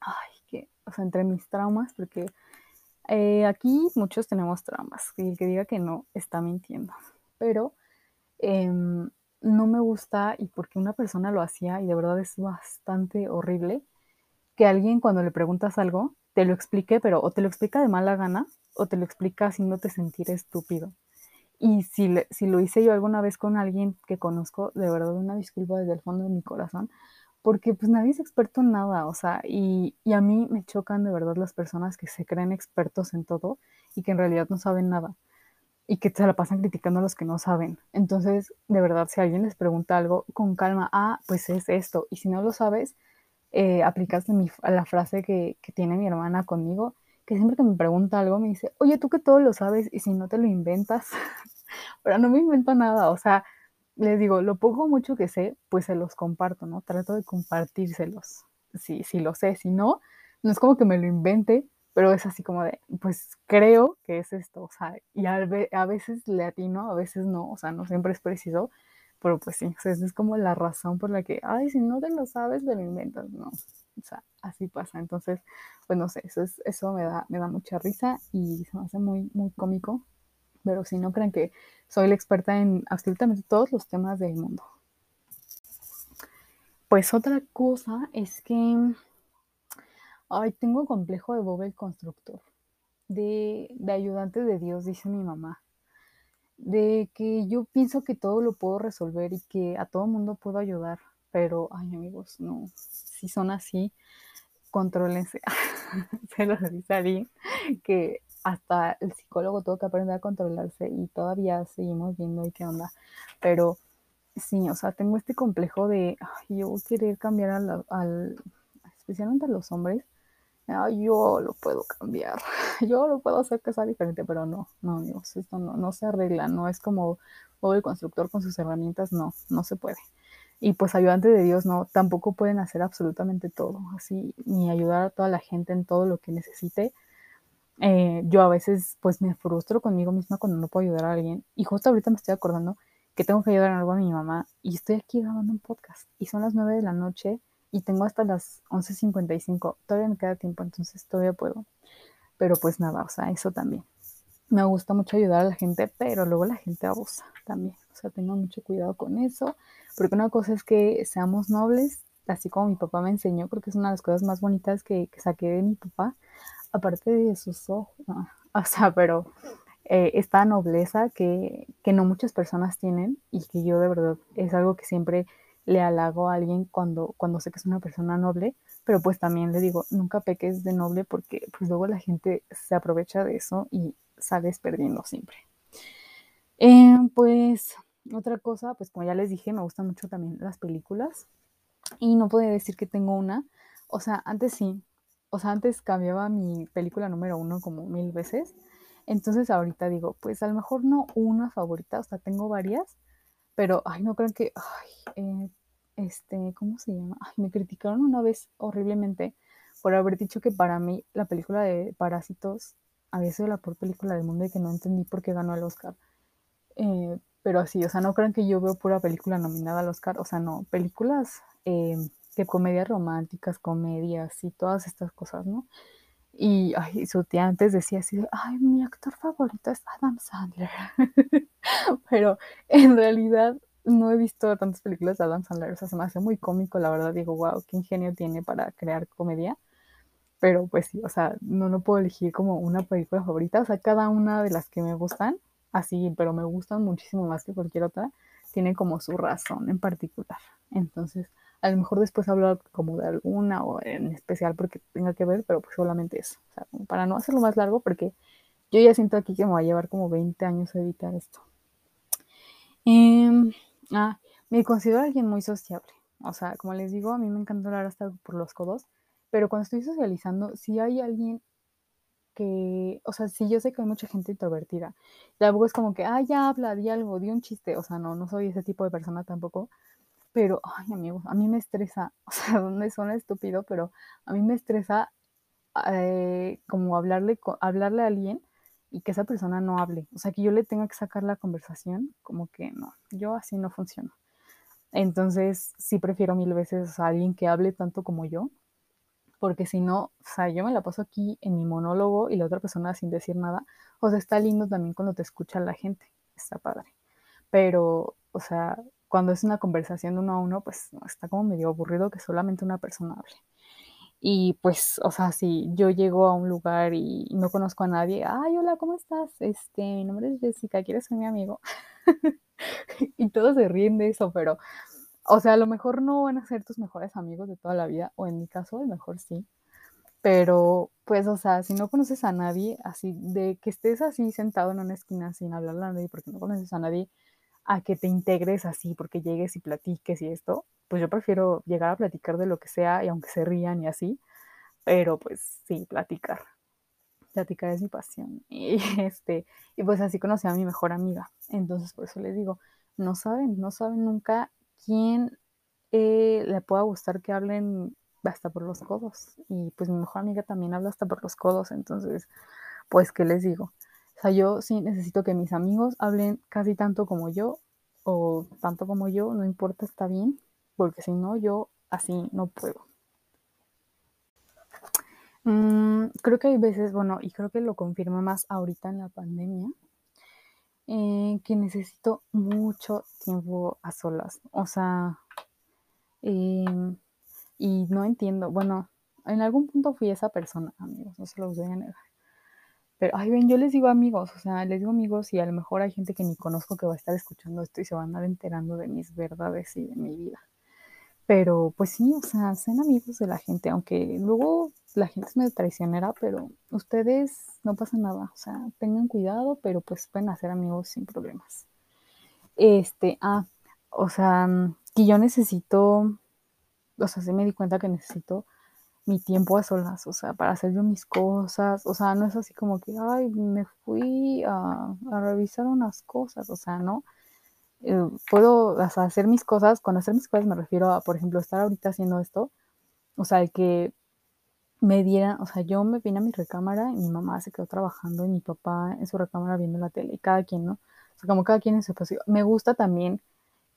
Ay, que, o sea, entre mis traumas, porque eh, aquí muchos tenemos traumas. Y el que diga que no está mintiendo. Pero eh, no me gusta y porque una persona lo hacía y de verdad es bastante horrible que alguien cuando le preguntas algo te lo explique, pero o te lo explica de mala gana o te lo explica haciéndote sentir estúpido. Y si, le, si lo hice yo alguna vez con alguien que conozco, de verdad una disculpa desde el fondo de mi corazón, porque pues nadie es experto en nada, o sea, y, y, a mí me chocan de verdad las personas que se creen expertos en todo y que en realidad no saben nada y que se la pasan criticando a los que no saben. Entonces, de verdad, si alguien les pregunta algo con calma, ah, pues es esto, y si no lo sabes, eh, aplicaste mi, la frase que, que, tiene mi hermana conmigo, que siempre que me pregunta algo me dice, oye, tú que todo lo sabes y si no te lo inventas, pero no me invento nada, o sea, les digo, lo poco o mucho que sé, pues se los comparto, ¿no? Trato de compartírselos, si, si lo sé, si no, no es como que me lo invente, pero es así como de, pues creo que es esto, o sea, y a, a veces le atino, a veces no, o sea, no siempre es preciso, pero pues sí, o sea, es como la razón por la que, ay, si no te lo sabes, te lo inventas, no. O sea, así pasa. Entonces, pues no sé, eso, es, eso me, da, me da mucha risa y se me hace muy, muy cómico. Pero si no creen que soy la experta en absolutamente todos los temas del mundo. Pues otra cosa es que, Ay, tengo complejo de Bob el constructor, de, de ayudante de Dios, dice mi mamá. De que yo pienso que todo lo puedo resolver y que a todo mundo puedo ayudar. Pero, ay, amigos, no. Si son así, contrólense. Se lo dice alguien que hasta el psicólogo tuvo que aprender a controlarse y todavía seguimos viendo ahí qué onda. Pero sí, o sea, tengo este complejo de ay, yo querer cambiar al, especialmente a los hombres. Ay, yo lo puedo cambiar, yo lo puedo hacer que sea diferente, pero no, no, amigos, esto no, no se arregla, no es como el constructor con sus herramientas, no, no se puede. Y pues ayudante de Dios, no, tampoco pueden hacer absolutamente todo, así, ni ayudar a toda la gente en todo lo que necesite eh, yo a veces pues me frustro conmigo misma cuando no puedo ayudar a alguien. Y justo ahorita me estoy acordando que tengo que ayudar en algo a mi mamá y estoy aquí grabando un podcast. Y son las 9 de la noche y tengo hasta las 11.55. Todavía me queda tiempo, entonces todavía puedo. Pero pues nada, o sea, eso también. Me gusta mucho ayudar a la gente, pero luego la gente abusa también. O sea, tengo mucho cuidado con eso. Porque una cosa es que seamos nobles, así como mi papá me enseñó, porque es una de las cosas más bonitas que, que saqué de mi papá aparte de sus ojos, o sea, pero eh, esta nobleza que, que, no muchas personas tienen y que yo de verdad es algo que siempre le halago a alguien cuando, cuando sé que es una persona noble, pero pues también le digo, nunca peques de noble porque pues luego la gente se aprovecha de eso y sales perdiendo siempre. Eh, pues otra cosa, pues como ya les dije, me gustan mucho también las películas y no puedo decir que tengo una, o sea, antes sí, o sea, antes cambiaba mi película número uno como mil veces. Entonces ahorita digo, pues a lo mejor no una favorita, o sea, tengo varias, pero, ay, no creo que, ay, eh, este, ¿cómo se llama? Ay, me criticaron una vez horriblemente por haber dicho que para mí la película de Parásitos había sido la peor película del mundo y que no entendí por qué ganó el Oscar. Eh, pero así, o sea, no crean que yo veo pura película nominada al Oscar, o sea, no, películas eh, que comedias románticas, comedias y todas estas cosas, ¿no? Y ay, su tía antes decía así, ay, mi actor favorito es Adam Sandler. Pero en realidad no he visto tantas películas de Adam Sandler, o sea, se me hace muy cómico, la verdad, digo, wow, qué ingenio tiene para crear comedia. Pero pues sí, o sea, no, no puedo elegir como una película favorita, o sea, cada una de las que me gustan, así, pero me gustan muchísimo más que cualquier otra, tiene como su razón en particular. Entonces, a lo mejor después hablo como de alguna o en especial porque tenga que ver, pero pues solamente eso. O sea, para no hacerlo más largo, porque yo ya siento aquí que me va a llevar como 20 años a editar esto. Em, ah, me considero alguien muy sociable. O sea, como les digo, a mí me encanta hablar hasta por los codos, pero cuando estoy socializando, si hay alguien que, o sea, si yo sé que hay mucha gente introvertida, luego es como que, ah, ya habla, di algo, di un chiste, o sea, no, no soy ese tipo de persona tampoco, pero, ay, amigos, a mí me estresa, o sea, donde suena estúpido, pero a mí me estresa eh, como hablarle, hablarle a alguien y que esa persona no hable. O sea, que yo le tenga que sacar la conversación, como que no, yo así no funciono. Entonces, sí prefiero mil veces a alguien que hable tanto como yo, porque si no, o sea, yo me la paso aquí en mi monólogo y la otra persona sin decir nada. O sea, está lindo también cuando te escucha la gente, está padre. Pero, o sea, cuando es una conversación uno a uno, pues está como medio aburrido que solamente una persona hable. Y pues, o sea, si yo llego a un lugar y no conozco a nadie, ay, hola, ¿cómo estás? Este, mi nombre es Jessica, ¿quieres ser mi amigo? y todos se ríen de eso, pero, o sea, a lo mejor no van a ser tus mejores amigos de toda la vida, o en mi caso, a lo mejor sí. Pero, pues, o sea, si no conoces a nadie, así, de que estés así sentado en una esquina sin hablar a nadie porque no conoces a nadie, a que te integres así, porque llegues y platiques y esto, pues yo prefiero llegar a platicar de lo que sea y aunque se rían y así, pero pues sí, platicar. Platicar es mi pasión. Y, este, y pues así conocí a mi mejor amiga. Entonces por eso les digo, no saben, no saben nunca quién eh, le pueda gustar que hablen hasta por los codos. Y pues mi mejor amiga también habla hasta por los codos. Entonces, pues, ¿qué les digo? Sea, yo sí necesito que mis amigos hablen casi tanto como yo o tanto como yo, no importa, está bien, porque si no, yo así no puedo. Mm, creo que hay veces, bueno, y creo que lo confirma más ahorita en la pandemia, eh, que necesito mucho tiempo a solas. O sea, em, y no entiendo, bueno, en algún punto fui esa persona, amigos, no se los voy a negar. Pero, ay, ven, yo les digo amigos, o sea, les digo amigos y a lo mejor hay gente que ni conozco que va a estar escuchando esto y se va a andar enterando de mis verdades y de mi vida. Pero pues sí, o sea, sean amigos de la gente, aunque luego la gente es medio traicionera, pero ustedes no pasa nada, o sea, tengan cuidado, pero pues pueden hacer amigos sin problemas. Este, ah, o sea, que yo necesito, o sea, sí me di cuenta que necesito mi tiempo a solas, o sea, para hacer yo mis cosas, o sea, no es así como que, ay, me fui a, revisar unas cosas, o sea, no. Eh, puedo hacer mis cosas, con hacer mis cosas me refiero a, por ejemplo, estar ahorita haciendo esto, o sea, que me diera, o sea, yo me vine a mi recámara y mi mamá se quedó trabajando y mi papá en su recámara viendo la tele, y cada quien, ¿no? O sea, como cada quien en su espacio. Me gusta también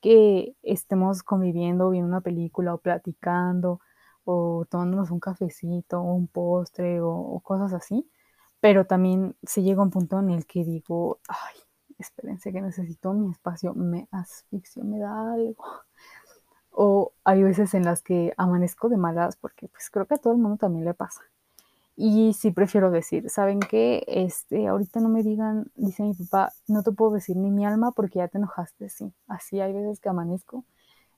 que estemos conviviendo, viendo una película o platicando, o tomándonos un cafecito o un postre o, cosas así, pero también se llega un punto en el que digo, ay, espérense que necesito mi espacio, me asfixio, me da algo. O hay veces en las que amanezco de malas porque pues creo que a todo el mundo también le pasa. Y sí prefiero decir, ¿saben qué? Este, ahorita no me digan, dice mi papá, no te puedo decir ni mi alma porque ya te enojaste, sí. Así hay veces que amanezco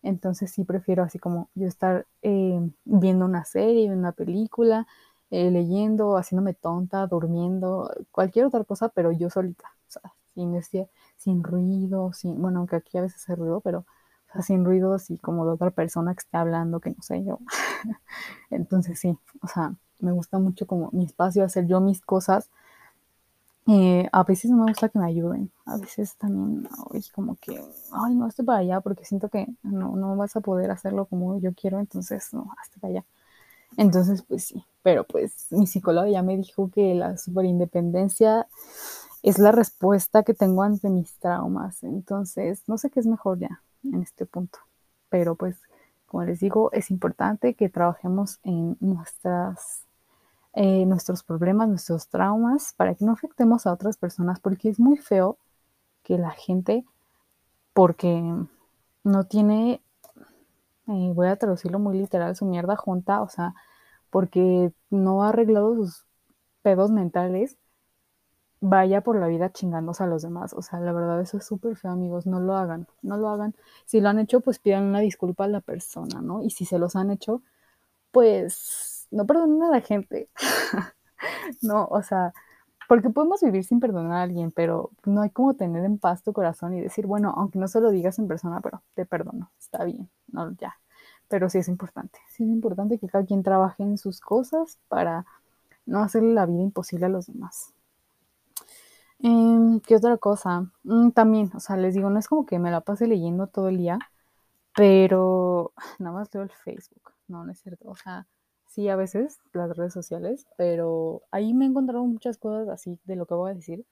entonces sí prefiero así como yo estar eh, viendo una serie, una película, eh, leyendo, haciéndome tonta, durmiendo, cualquier otra cosa, pero yo solita, o sea, sin, este, sin ruido, sin, bueno, aunque aquí a veces hay ruido, pero sin ruido, así como de otra persona que esté hablando, que no sé yo. Entonces sí, o sea, me gusta mucho como mi espacio, hacer yo mis cosas eh, a veces no me gusta que me ayuden, a veces también, como que, ay, no, estoy para allá porque siento que no, no vas a poder hacerlo como yo quiero, entonces no, hasta para allá. Entonces, pues sí, pero pues mi psicóloga ya me dijo que la superindependencia es la respuesta que tengo ante mis traumas, entonces no sé qué es mejor ya en este punto, pero pues como les digo, es importante que trabajemos en nuestras eh, nuestros problemas, nuestros traumas, para que no afectemos a otras personas, porque es muy feo que la gente, porque no tiene, eh, voy a traducirlo muy literal, su mierda junta, o sea, porque no ha arreglado sus pedos mentales, vaya por la vida chingándose a los demás. O sea, la verdad, eso es súper feo, amigos. No lo hagan, no lo hagan. Si lo han hecho, pues pidan una disculpa a la persona, ¿no? Y si se los han hecho, pues no perdonen a la gente. no, o sea, porque podemos vivir sin perdonar a alguien, pero no hay como tener en paz tu corazón y decir, bueno, aunque no se lo digas en persona, pero te perdono, está bien, no, ya. Pero sí es importante, sí es importante que cada quien trabaje en sus cosas para no hacerle la vida imposible a los demás. Em, ¿Qué otra cosa? Mm, también, o sea, les digo, no es como que me la pase leyendo todo el día, pero nada más leo el Facebook, no, no es cierto, o sea, sí a veces las redes sociales, pero ahí me he encontrado muchas cosas así de lo que voy a decir.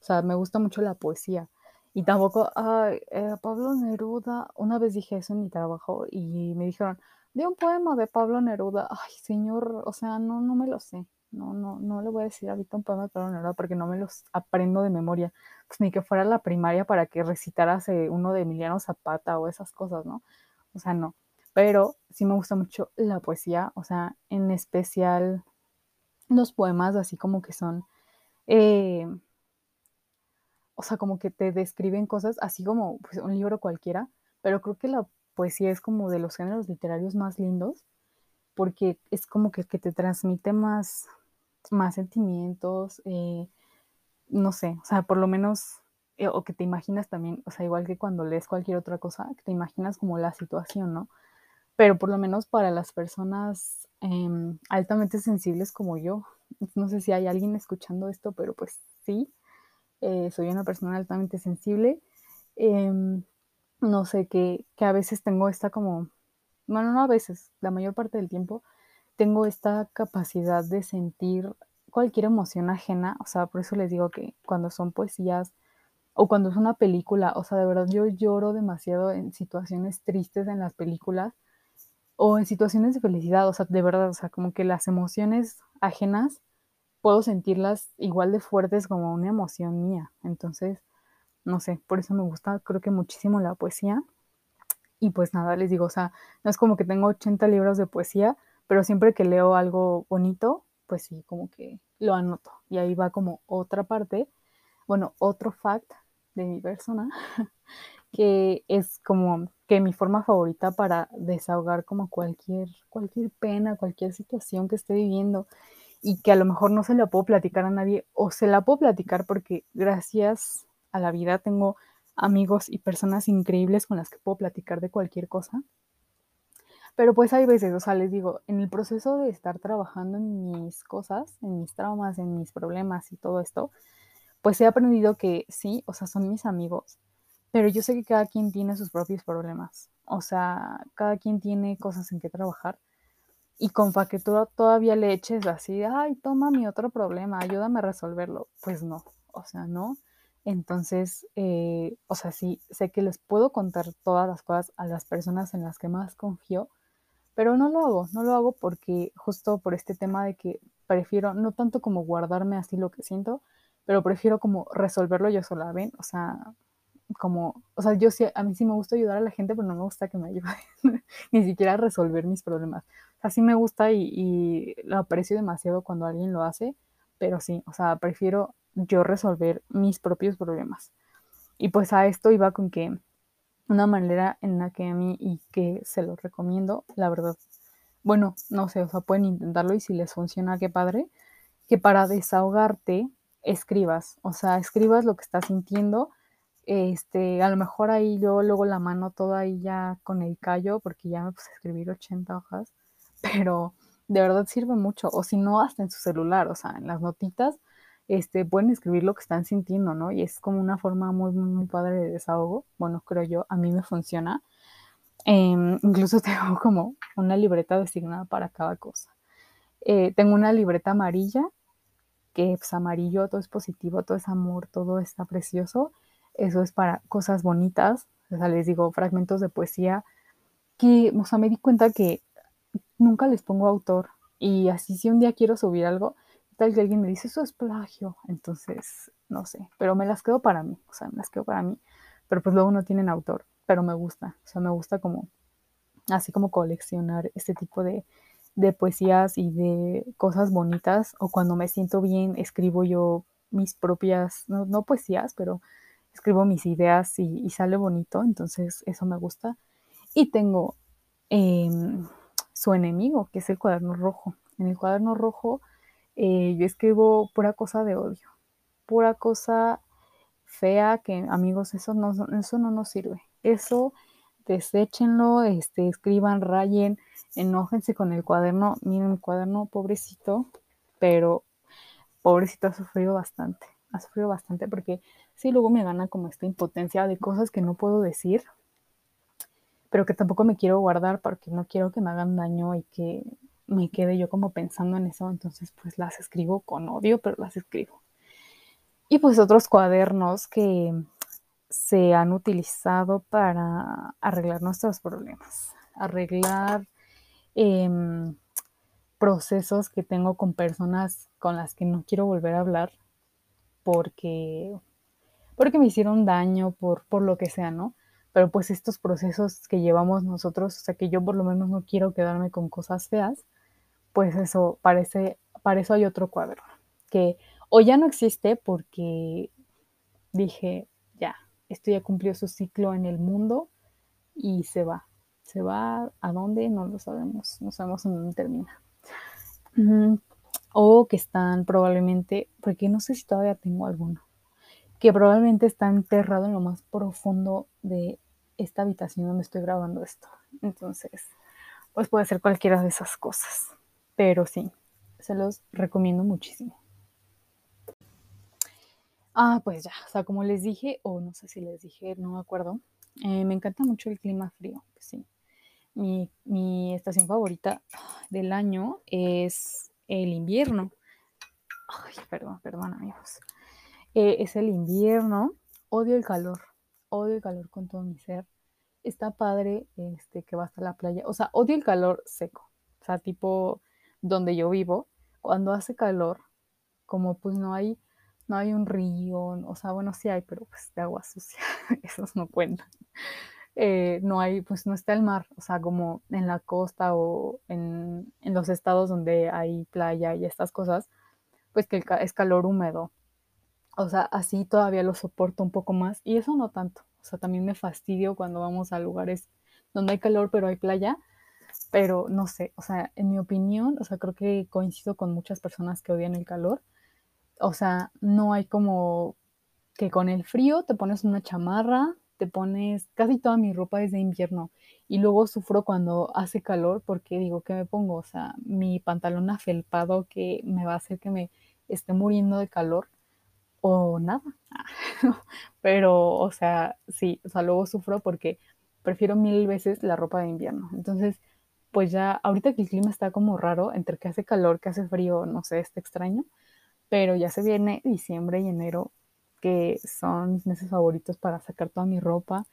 O sea, me gusta mucho la poesía. Y tampoco, ay, eh, Pablo Neruda, una vez dije eso en mi trabajo y me dijeron, de un poema de Pablo Neruda. Ay, señor, o sea, no, no me lo sé. No, no, no le voy a decir ahorita un poema de Pablo Neruda porque no me los aprendo de memoria. Pues ni que fuera la primaria para que recitara uno de Emiliano Zapata o esas cosas, ¿no? O sea, no pero sí me gusta mucho la poesía, o sea, en especial los poemas así como que son, eh, o sea, como que te describen cosas así como pues, un libro cualquiera, pero creo que la poesía es como de los géneros literarios más lindos, porque es como que, te transmite más, más sentimientos, eh, no sé, o sea, por lo menos, eh, o que te imaginas también, o sea, igual que cuando lees cualquier otra cosa, que te imaginas como la situación, ¿no? Pero por lo menos para las personas em, altamente sensibles como yo, no sé si hay alguien escuchando esto, pero pues sí, eh, soy una persona altamente sensible. Em, no sé, que, que, a veces tengo esta como, bueno, no a veces, la mayor parte del tiempo, tengo esta capacidad de sentir cualquier emoción ajena, o sea, por eso les digo que cuando son poesías o cuando es una película, o sea, de verdad yo lloro demasiado en situaciones tristes en las películas o en situaciones de felicidad, o sea, de verdad, o sea, como que las emociones ajenas puedo sentirlas igual de fuertes como una emoción mía. Entonces, no sé, por eso me gusta, creo que muchísimo la poesía. Y pues nada, les digo, o sea, no es como que tengo 80 libros de poesía, pero siempre que leo algo bonito, pues sí, como que lo anoto. Y ahí va como otra parte, bueno, otro fact de mi persona, que es como que mi forma favorita para desahogar como cualquier, cualquier pena, cualquier situación que esté viviendo y que a lo mejor no se la puedo platicar a nadie o se la puedo platicar porque gracias a la vida tengo amigos y personas increíbles con las que puedo platicar de cualquier cosa. Pero pues hay veces, o sea, les digo, en el proceso de estar trabajando en mis cosas, en mis traumas, en mis problemas y todo esto, pues he aprendido que sí, o sea, son mis amigos, pero yo sé que cada quien tiene sus propios problemas, o sea, cada quien tiene cosas en que trabajar y con que tú todavía le eches así, ay, toma mi otro problema, ayúdame a resolverlo, pues no, o sea, no. Entonces, eh, o sea, sí, sé que les puedo contar todas las cosas a las personas en las que más confío, pero no lo hago, no lo hago porque justo por este tema de que prefiero, no tanto como guardarme así lo que siento, pero prefiero como resolverlo yo sola, ¿ven? O sea, como, o sea, yo sí, a mí sí me gusta ayudar a la gente, pero no me gusta que me ayuden, ni siquiera resolver mis problemas. O sea, sí me gusta y, y, lo aprecio demasiado cuando alguien lo hace, pero sí, o sea, prefiero yo resolver mis propios problemas. Y pues a esto iba con que una manera en la que a mí y que se lo recomiendo, la verdad, bueno, no sé, o sea, pueden intentarlo y si les funciona, qué padre, que para desahogarte escribas, o sea, escribas lo que estás sintiendo, este, a lo mejor ahí yo luego la mano toda ahí ya con el callo, porque ya me puse a escribir 80 hojas, pero de verdad sirve mucho, o si no, hasta en su celular, o sea, en las notitas, este, pueden escribir lo que están sintiendo, ¿no? Y es como una forma muy, muy, muy padre de desahogo. Bueno, creo yo, a mí me funciona. Eh, incluso tengo como una libreta designada para cada cosa. Eh, tengo una libreta amarilla, que es pues, amarillo, todo es positivo, todo es amor, todo está precioso. Eso es para cosas bonitas. O sea, les digo, fragmentos de poesía que, o sea, me di cuenta que nunca les pongo autor. Y así si un día quiero subir algo, tal que alguien me dice, eso es plagio, entonces, no sé, pero me las quedo para mí, o sea, me las quedo para mí, pero pues luego no tienen autor, pero me gusta, o sea, me gusta como, así como coleccionar este tipo de, de poesías y de cosas bonitas, o cuando me siento bien, escribo yo mis propias, no, no poesías, pero escribo mis ideas y, sale bonito, entonces eso me gusta. Y tengo eh, su enemigo, que es el cuaderno rojo. En el cuaderno rojo eh, yo escribo pura cosa de odio, pura cosa fea que amigos, eso no, eso no nos sirve. Eso deséchenlo, este, escriban, rayen, enójense con el cuaderno. Miren, el cuaderno, pobrecito, pero pobrecito ha sufrido bastante. Ha sufrido bastante porque sí, luego me gana como esta impotencia de cosas que no puedo decir, pero que tampoco me quiero guardar porque no quiero que me hagan daño y que me quedé yo como pensando en eso, entonces pues las escribo con odio, pero las escribo. Y pues otros cuadernos que se han utilizado para arreglar nuestros problemas, arreglar eh, procesos que tengo con personas con las que no quiero volver a hablar porque, porque me hicieron daño, por, por lo que sea, ¿no? Pero pues estos procesos que llevamos nosotros, o sea que yo por lo menos no quiero quedarme con cosas feas, pues eso, parece, para eso hay otro cuadro, que o ya no existe porque dije, ya, esto ya cumplió su ciclo en el mundo y se va. Se va a dónde, no lo sabemos, no sabemos dónde termina. O que están probablemente, porque no sé si todavía tengo alguno, que probablemente está enterrado en lo más profundo de esta habitación donde estoy grabando esto. Entonces, pues puede ser cualquiera de esas cosas pero sí, se los recomiendo muchísimo. Ah, pues ya, o sea, como les dije, o no sé si les dije, no me acuerdo, eh, me encanta mucho el clima frío, sí. Mi, mi, estación favorita del año es el invierno. Ay, perdón, perdón, amigos. Eh, es el invierno. Odio el calor. Odio el calor con todo mi ser. Está padre este, que va hasta la playa. O sea, odio el calor seco. O sea, tipo donde yo vivo, cuando hace calor, como pues no hay, no hay un río, o sea, bueno, sí hay, pero pues de agua sucia, esos no cuentan. Eh, no hay, pues no está el mar, o sea, como en la costa o en, en los estados donde hay playa y estas cosas, pues que es calor húmedo. O sea, así todavía lo soporto un poco más y eso no tanto. O sea, también me fastidio cuando vamos a lugares donde hay calor pero hay playa, pero no sé, o sea, en mi opinión, o sea, creo que coincido con muchas personas que odian el calor. O sea, no hay como que con el frío te pones una chamarra, te pones, casi toda mi ropa es de invierno y luego sufro cuando hace calor porque digo, ¿qué me pongo? O sea, mi pantalón afelpado que me va a hacer que me esté muriendo de calor o nada. Pero, o sea, sí, o sea, luego sufro porque prefiero mil veces la ropa de invierno. Entonces, pues ya, ahorita que el clima está como raro, entre que hace calor, que hace frío, no sé, está extraño, pero ya se viene diciembre y enero, que son mis meses favoritos para sacar toda mi ropa,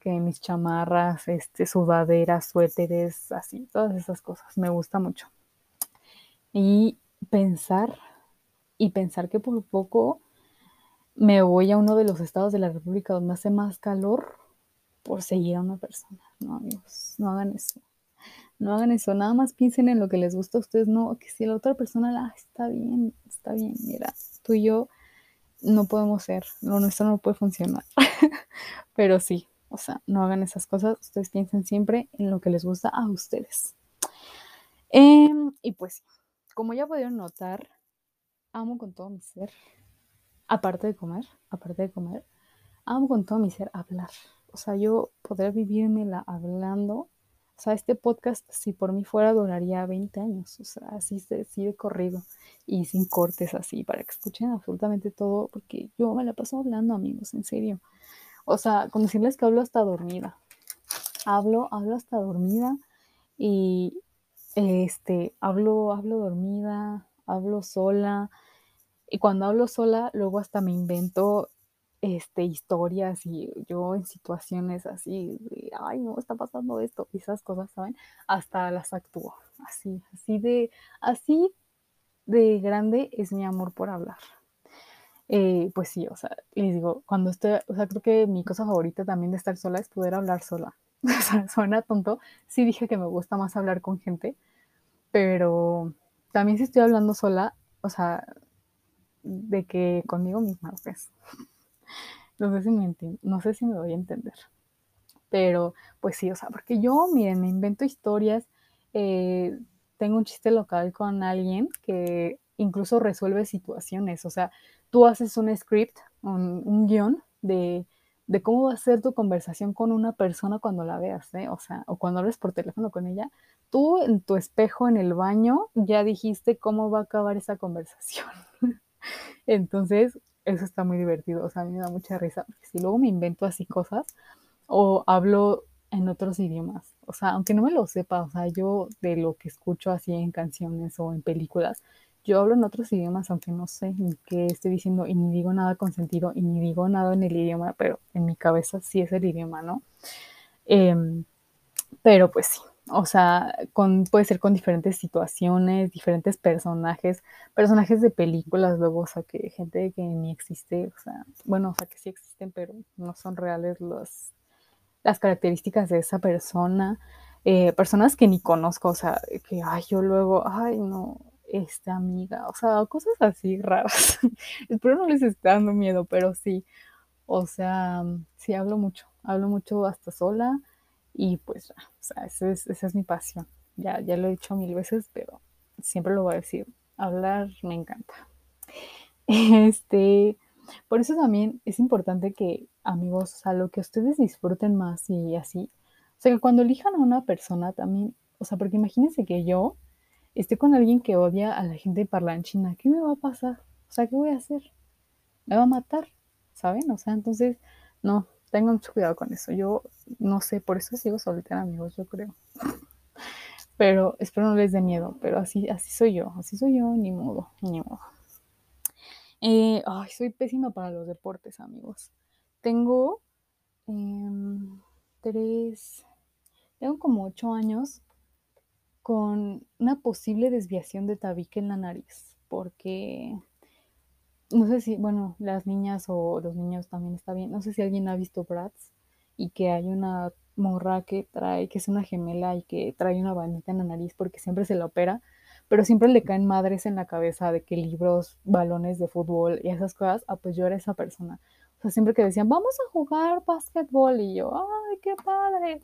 que mis chamarras, este, sudaderas, suéteres, así, todas esas cosas, me gusta mucho. Y pensar, y pensar que por poco me voy a uno de los estados de la República donde hace más calor por seguir a una persona. No, amigos, no hagan eso. No hagan eso, nada más piensen en lo que les gusta a ustedes, no, que si la otra persona la está bien, está bien, mira, tú y yo no podemos ser, lo nuestro no puede funcionar. Pero sí, o sea, no hagan esas cosas, ustedes piensen siempre en lo que les gusta a ustedes. Em, y pues, como ya pudieron notar, amo con todo mi ser aparte de comer, aparte de comer, amo con todo mi ser hablar. O sea, yo podría vivírmela hablando. O sea, este podcast, si por mí fuera, duraría 20 años. O sea, así, así de corrido y sin cortes así, para que escuchen absolutamente todo, porque yo me la paso hablando, amigos, en serio. O sea, con decirles que hablo hasta dormida. Hablo, hablo hasta dormida y este, hablo, hablo dormida, hablo sola, y cuando hablo sola, luego hasta me invento este, historias y yo en situaciones así, de, ay, no, está pasando esto, y esas cosas, ¿saben? Hasta las actúo, así, así de, así de grande es mi amor por hablar. Eh, pues sí, o sea, les digo, cuando estoy, o sea, creo que mi cosa favorita también de estar sola es poder hablar sola. O sea, suena tonto, sí dije que me gusta más hablar con gente, pero también si estoy hablando sola, o sea, de que conmigo misma, pues. No sé si me, no sé si me voy a entender. Pero, pues sí, o sea, porque yo, miren, me invento historias. Eh, tengo un chiste local con alguien que incluso resuelve situaciones. O sea, tú haces un script, un, un guion de, de, cómo va a ser tu conversación con una persona cuando la veas, ¿eh? O sea, o cuando hables por teléfono con ella. Tú en tu espejo en el baño ya dijiste cómo va a acabar esa conversación. Entonces, eso está muy divertido, o sea, a mí me da mucha risa, si luego me invento así cosas o hablo en otros idiomas, o sea, aunque no me lo sepa, o sea, yo de lo que escucho así en canciones o en películas, yo hablo en otros idiomas, aunque no sé ni qué estoy diciendo y ni digo nada con sentido y ni digo nada en el idioma, pero en mi cabeza sí es el idioma, ¿no? Em, pero pues sí, o sea, con, puede ser con diferentes situaciones, diferentes personajes, personajes de películas, luego, o sea, que gente que ni existe, o sea, bueno, o sea, que sí existen, pero no son reales los, las características de esa persona, eh, personas que ni conozco, o sea, que, ay, yo luego, ay, no, esta amiga, o sea, cosas así raras. Espero no les esté dando miedo, pero sí, o sea, sí hablo mucho, hablo mucho hasta sola y pues, o sea, esa es, esa es mi pasión. Ya, ya lo he dicho mil veces, pero siempre lo voy a decir. Hablar me encanta. Este, por eso también es importante que, amigos, o sea, lo que ustedes disfruten más y así. O sea, que cuando elijan a una persona también, o sea, porque imagínense que yo esté con alguien que odia a la gente parlanchina, ¿qué me va a pasar? O sea, ¿qué voy a hacer? Me va a matar, ¿saben? O sea, entonces, no, tengan mucho cuidado con eso. Yo no sé, por eso sigo soltera, amigos, yo creo. Pero espero no les dé miedo, pero así, así soy yo, así soy yo, ni modo, ni modo. Eh, ay, soy pésima para los deportes, amigos. Tengo em, tres, tengo como ocho años con una posible desviación de tabique en la nariz, porque no sé si, bueno, las niñas o los niños también está bien. No sé si alguien ha visto Bratz y que hay una morra que trae, que es una gemela y que trae una bandita en la nariz porque siempre se la opera, pero siempre le caen madres en la cabeza de que libros, balones de fútbol y esas cosas, ah, pues yo era esa persona. O sea, siempre que decían, vamos a jugar básquetbol y yo, ay, qué padre.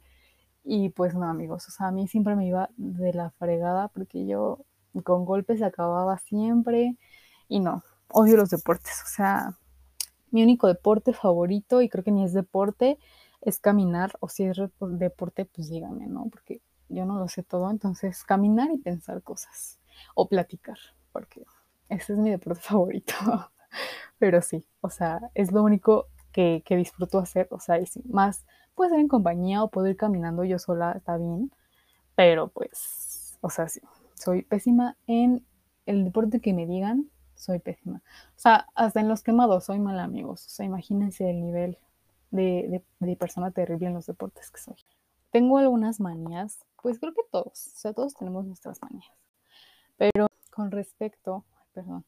Y pues no, amigos, o sea, a mí siempre me iba de la fregada porque yo con golpes acababa siempre y no, odio los deportes, o sea, mi único deporte favorito, y creo que ni es deporte, es caminar, o si es deporte, pues dígame, ¿no? Porque yo no lo sé todo, entonces caminar y pensar cosas, o platicar, porque ese es mi deporte favorito. Pero sí, o sea, es lo único que, que disfruto hacer, o sea, y sí, más puede ser en compañía o puedo ir caminando yo sola, está bien, pero pues, o sea, sí, soy pésima en el deporte que me digan, soy pésima. O sea, hasta en los quemados soy mal amigos, o sea, imagínense el nivel de, de persona terrible en los deportes que soy. Tengo algunas manías, pues creo que todos, o sea, todos tenemos nuestras manías, pero con respecto, perdón,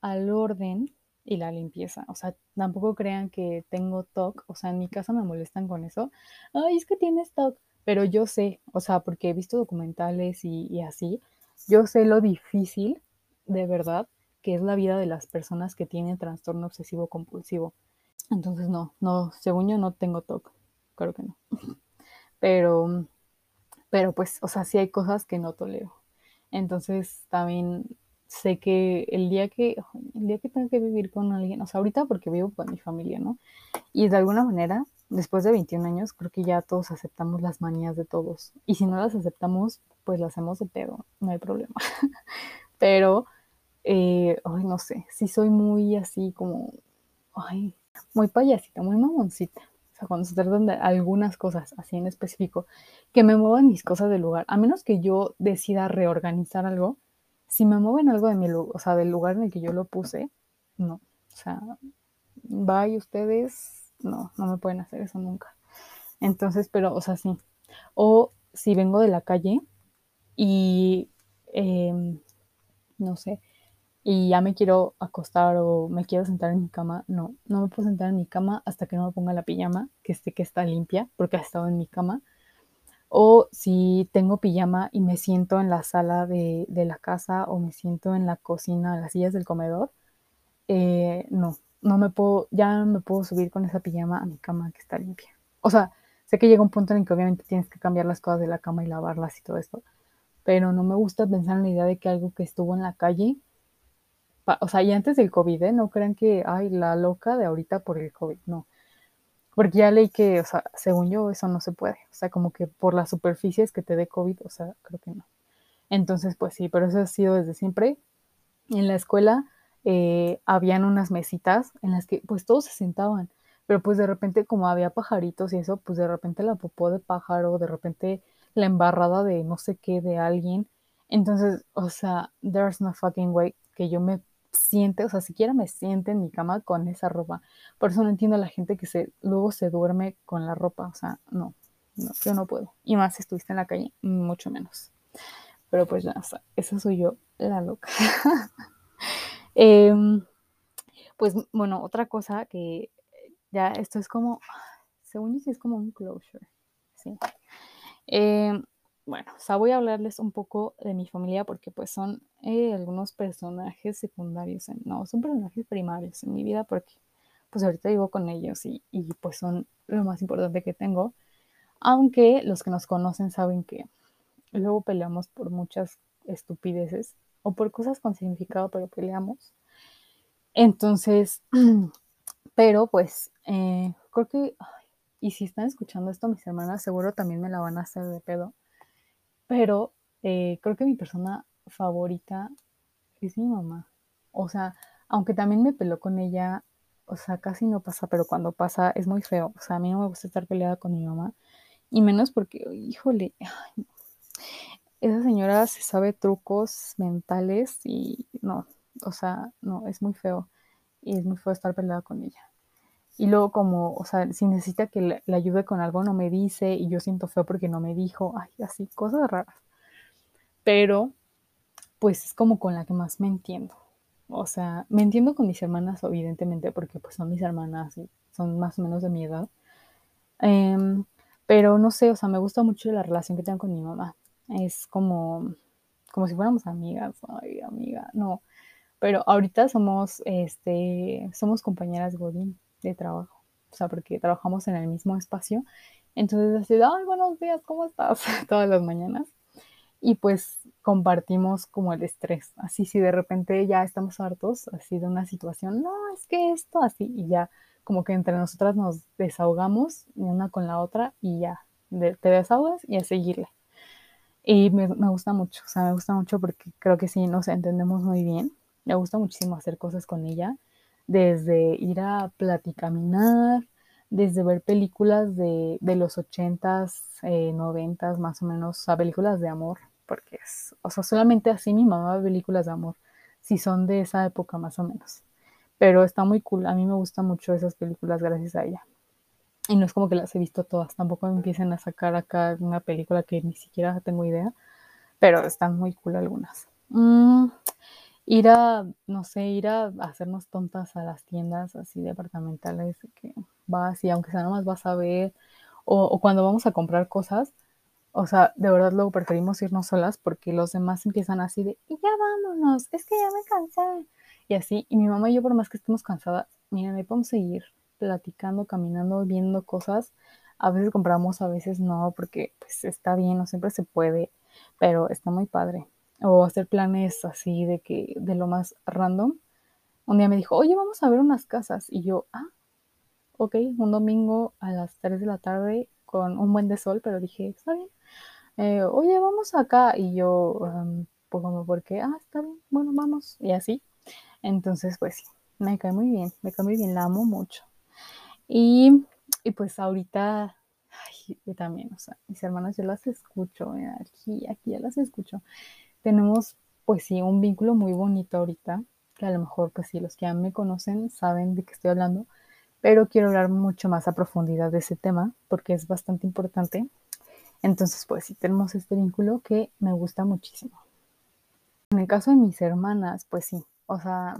al orden, y la limpieza. O sea, tampoco crean que tengo TOC. O sea, en mi casa me molestan con eso. Ay, es que tienes TOC. Pero yo sé, o sea, porque he visto documentales y, así, yo sé lo difícil, de verdad, que es la vida de las personas que tienen trastorno obsesivo compulsivo. Entonces, no, no, según yo no tengo TOC. Creo que no. Pero, pero pues, o sea, sí hay cosas que no tolero. Entonces, también sé que el día que, el día que tenga que vivir con alguien, o sea, ahorita porque vivo con mi familia, ¿no? Y de alguna manera, después de 21 años, creo que ya todos aceptamos las manías de todos. Y si no las aceptamos, pues las hacemos de pedo, no hay problema. Pero, eh, ay, no sé, sí soy muy así como, ay, muy payasita, muy mamoncita. O sea, cuando se tratan de algunas cosas así en específico, que me muevan mis cosas del lugar, a menos que yo decida reorganizar algo, si me mueven algo de mi lugar, o sea, del lugar en el que yo lo puse, no. O sea, bye ustedes, no, no me pueden hacer eso nunca. Entonces, pero, o sea, sí. O si vengo de la calle y, em, no sé, y ya me quiero acostar o me quiero sentar en mi cama, no, no me puedo sentar en mi cama hasta que no me ponga la pijama, que esté que está limpia, porque ha estado en mi cama. O si tengo pijama y me siento en la sala de, la casa o me siento en la cocina, en las sillas del comedor, eh, no, no me puedo, ya no me puedo subir con esa pijama a mi cama que está limpia. O sea, sé que llega un punto en que obviamente tienes que cambiar las cosas de la cama y lavarlas y todo esto, pero no me gusta pensar en la idea de que algo que estuvo en la calle, o sea, y antes del COVID, ¿eh? no crean que, ay, la loca de ahorita por el COVID, no porque ya leí que, o sea, según yo, eso no se puede. O sea, como que por las superficies que te dé COVID, o sea, creo que no. Entonces, pues sí, pero eso ha sido desde siempre. En la escuela eh, habían unas mesitas en las que pues todos se sentaban, pero pues de repente como había pajaritos y eso, pues de repente la popó de pájaro, de repente la embarrada de no sé qué de alguien. Entonces, o sea, there's no fucking way que yo me siente, o sea, siquiera me siente en mi cama con esa ropa. Por eso no entiendo a la gente que se, luego se duerme con la ropa, o sea, no, yo no puedo. Y más si estuviste en la calle, mucho menos. Pero pues ya, o esa soy yo, la loca. Em, pues bueno, otra cosa que ya esto es como, según yo sí es como un closure, ¿sí? Eh, bueno, o sea, voy a hablarles un poco de mi familia porque pues son eh, algunos personajes secundarios, no, son personajes primarios en mi vida porque pues ahorita vivo con ellos y, y pues son lo más importante que tengo. Aunque los que nos conocen saben que luego peleamos por muchas estupideces o por cosas con significado, pero peleamos. Entonces, pero pues eh, creo que, y si están escuchando esto mis hermanas, seguro también me la van a hacer de pedo pero eh, creo que mi persona favorita es mi mamá. O sea, aunque también me peló con ella, o sea, casi no pasa, pero cuando pasa es muy feo. O sea, a mí no me gusta estar peleada con mi mamá. Y menos porque, híjole, esa señora se sabe trucos mentales y no, o sea, no, es muy feo. Y es muy feo estar peleada con ella. Y luego como, o sea, si necesita que le, ayude con algo, no me dice y yo siento feo porque no me dijo, ay, así, cosas raras. Pero, pues es como con la que más me entiendo. O sea, me entiendo con mis hermanas, evidentemente, porque pues son mis hermanas y son más o menos de mi edad. Em, Pero no sé, o sea, me gusta mucho la relación que tengo con mi mamá. Es como, como si fuéramos amigas. Ay, amiga, no. Pero ahorita somos, este, somos compañeras Godín de trabajo. O sea, porque trabajamos en el mismo espacio. Entonces, así, ay, buenos días, ¿cómo estás? Todas las mañanas. Y pues compartimos como el estrés. Así, si de repente ya estamos hartos, así de una situación, no, es que esto, así, y ya como que entre nosotras nos desahogamos una con la otra y ya, te desahogas y a seguirle. Y me, me, gusta mucho, o sea, me gusta mucho porque creo que sí nos entendemos muy bien. Me gusta muchísimo hacer cosas con ella, desde ir a platicaminar, desde ver películas de, de los ochentas, eh, noventas, más o menos, o sea, películas de amor, porque es, o sea, solamente así mi mamá ve películas de amor, si son de esa época más o menos pero está muy cool. A mí me gustan mucho esas películas gracias a ella. Y no es como que las he visto todas, tampoco me empiecen a sacar acá una película que ni siquiera tengo idea, pero están muy cool algunas. Mm, ir a, no sé, ir a hacernos tontas a las tiendas así departamentales, que vas y aunque sea nomás vas a ver, o, cuando vamos a comprar cosas, o sea, de verdad luego preferimos irnos solas porque los demás empiezan así de, y ya vámonos, es que ya me cansé y así. Y mi mamá y yo, por más que estemos cansadas, miren, ahí podemos seguir platicando, caminando, viendo cosas. A veces compramos, a veces no, porque pues está bien, no siempre se puede, pero está muy padre. O hacer planes así de que, de lo más random. Un día me dijo, oye, vamos a ver unas casas. Y yo, ah, ok, un domingo a las 3 de la tarde con un buen de sol, pero dije, está bien. Eh, oye, vamos acá. Y yo, um, pues como, porque, ah, está bien, bueno, vamos. Y así. Entonces, pues sí, me cae muy bien, me cae muy bien, la amo mucho. Y, y pues ahorita, ay, yo también, o sea, mis hermanas yo las escucho, eh, aquí, aquí ya las escucho. Tenemos, pues sí, un vínculo muy bonito ahorita, que a lo mejor, pues sí, los que ya me conocen saben de qué estoy hablando, pero quiero hablar mucho más a profundidad de ese tema, porque es bastante importante. Entonces, pues sí, tenemos este vínculo que me gusta muchísimo. En el caso de mis hermanas, pues sí, o sea,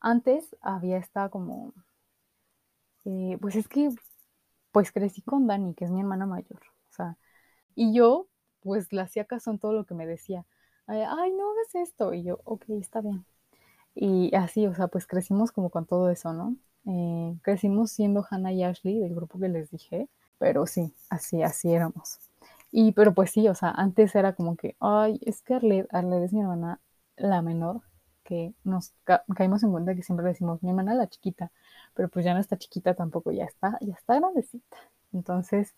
antes había esta como, eh, pues es que, pues crecí con Dani, que es mi hermana mayor, o sea, y yo, pues la hacía caso en todo lo que me decía, ay, no hagas esto, y yo, ok, está bien. Y así, o sea, pues crecimos como con todo eso, ¿no? Eh, crecimos siendo Hannah y Ashley del grupo que les dije, pero sí, así, así éramos. Y, pero pues sí, o sea, antes era como que, ay, es que Arlette, es mi hermana la menor, que nos caímos en cuenta que siempre decimos mi hermana la chiquita, pero pues ya no está chiquita tampoco, ya está, ya está grandecita. Entonces,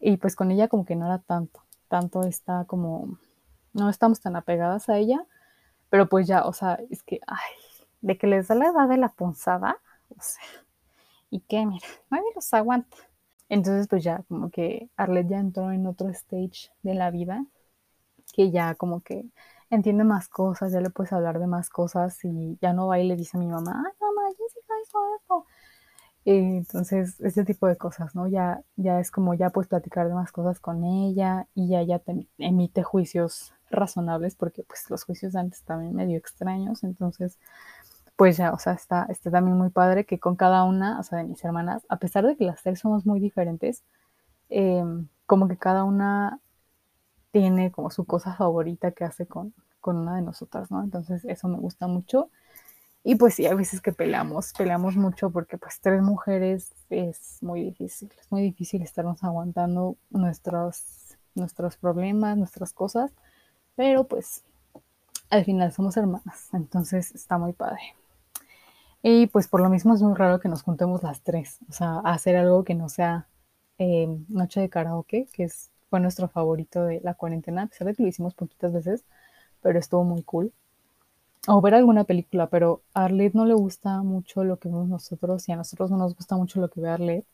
y pues con ella como que no era tanto, tanto está como, no estamos tan apegadas a ella, pero pues ya, o sea, es que, ay, de que les da la edad de la punzada, o sea, y que, mira, nadie los aguanta. Entonces, pues ya, como que Arlette ya entró en otro stage de la vida, que ya como que entiende más cosas, ya le puedes hablar de más cosas y ya no va y le dice a mi mamá, ay mamá, Jessica hizo esto. entonces, este tipo de cosas, ¿no? Ya, ya es como ya puedes platicar de más cosas con ella y ya, ya te emite juicios razonables porque pues los juicios antes también medio extraños, entonces pues ya, o sea, está, está también muy padre que con cada una, o sea, de mis hermanas, a pesar de que las tres somos muy diferentes, em, como que cada una tiene como su cosa favorita que hace con, con una de nosotras, ¿no? Entonces eso me gusta mucho. Y pues sí, hay veces que peleamos, peleamos mucho porque pues tres mujeres es muy difícil, es muy difícil estarnos aguantando nuestros, nuestros problemas, nuestras cosas, pero pues al final somos hermanas, entonces está muy padre. Y pues por lo mismo es muy raro que nos juntemos las tres, o sea, hacer algo que no sea eh, noche de karaoke, que es fue nuestro favorito de la cuarentena, a pesar de que lo hicimos poquitas veces, pero estuvo muy cool. O ver alguna película, pero a Arlette no le gusta mucho lo que vemos nosotros y a nosotros no nos gusta mucho lo que ve Arlette.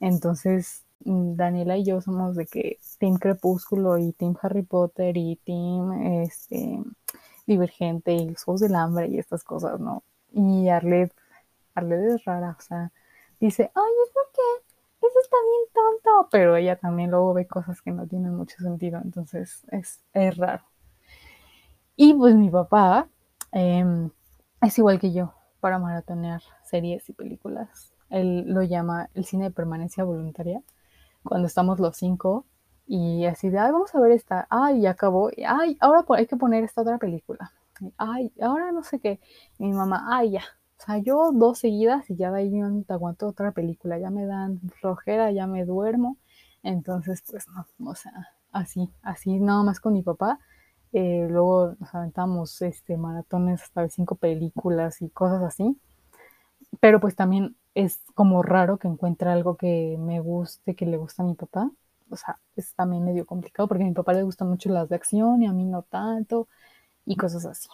Entonces, Daniela y yo somos de que Team Crepúsculo y Team Harry Potter y Team este, Divergente y los Juegos del Hambre y estas cosas, ¿no? Y Arlette, Arlette es rara, o sea, dice, ay, es porque eso está bien tonto, pero ella también luego ve cosas que no tienen mucho sentido, entonces es, es raro. Y pues mi papá em, es igual que yo para maratonear series y películas. Él lo llama el cine de permanencia voluntaria, cuando estamos los cinco y así de, ay, vamos a ver esta, ay, ya acabó, ay, ahora hay que poner esta otra película, ay, ahora no sé qué, mi mamá, ay, ya, o sea, yo dos seguidas y ya de ahí no te aguanto otra película, ya me dan flojera, ya me duermo, entonces pues no, o sea, así, así nada más con mi papá, eh, luego nos aventamos este, maratones hasta de cinco películas y cosas así, pero pues también es como raro que encuentre algo que me guste, que le gusta a mi papá, o sea, es también medio complicado porque a mi papá le gustan mucho las de acción y a mí no tanto y cosas así.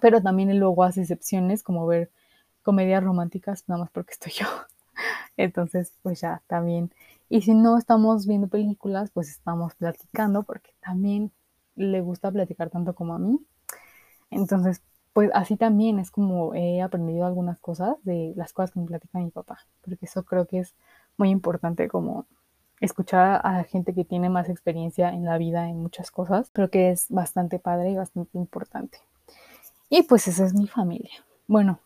Pero también él luego hace excepciones como ver comedias románticas nada más porque estoy yo. Entonces, pues ya también. Y si no estamos viendo películas, pues estamos platicando porque también le gusta platicar tanto como a mí. Entonces, pues así también es como he aprendido algunas cosas de las cosas que me platica mi papá, porque eso creo que es muy importante como escuchar a la gente que tiene más experiencia en la vida en muchas cosas, creo que es bastante padre y bastante importante. Y pues esa es mi familia. Bueno,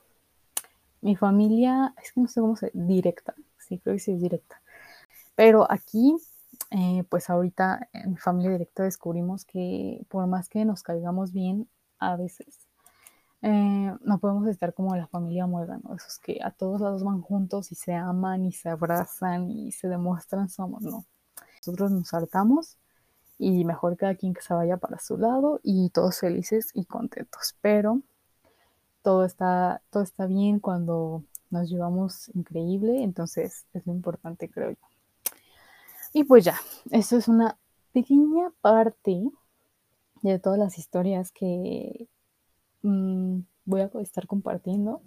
mi familia, es que no sé cómo se directa, sí, creo que sí es directa. Pero aquí, eh, pues ahorita en mi familia directa descubrimos que por más que nos caigamos bien, a veces eh, no podemos estar como la familia muerda, ¿no? Esos que a todos lados van juntos y se aman y se abrazan y se demuestran somos, no. Nosotros nos hartamos y mejor cada quien que se vaya para su lado y todos felices y contentos. Pero todo está, todo está bien cuando nos llevamos increíble, entonces es lo importante, creo yo. Y pues ya, eso es una pequeña parte de todas las historias que Mm, voy a estar compartiendo.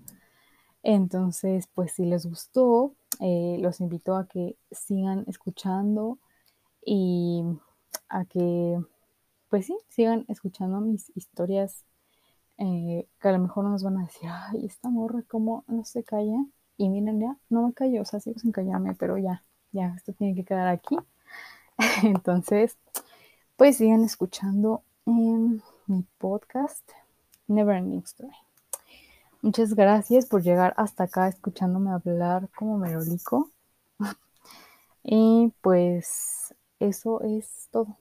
Entonces, pues si les gustó, eh, los invito a que sigan escuchando y a que, pues sí, sigan escuchando mis historias eh, que a lo mejor nos van a decir, ay, esta morra, ¿cómo no se calla? Y miren, ya, no me callo, o sea, sigo sin callarme, pero ya, ya, esto tiene que quedar aquí. Entonces, pues sigan escuchando mi podcast. Never Ending Story. Muchas gracias por llegar hasta acá escuchándome hablar como merolico. y pues eso es todo.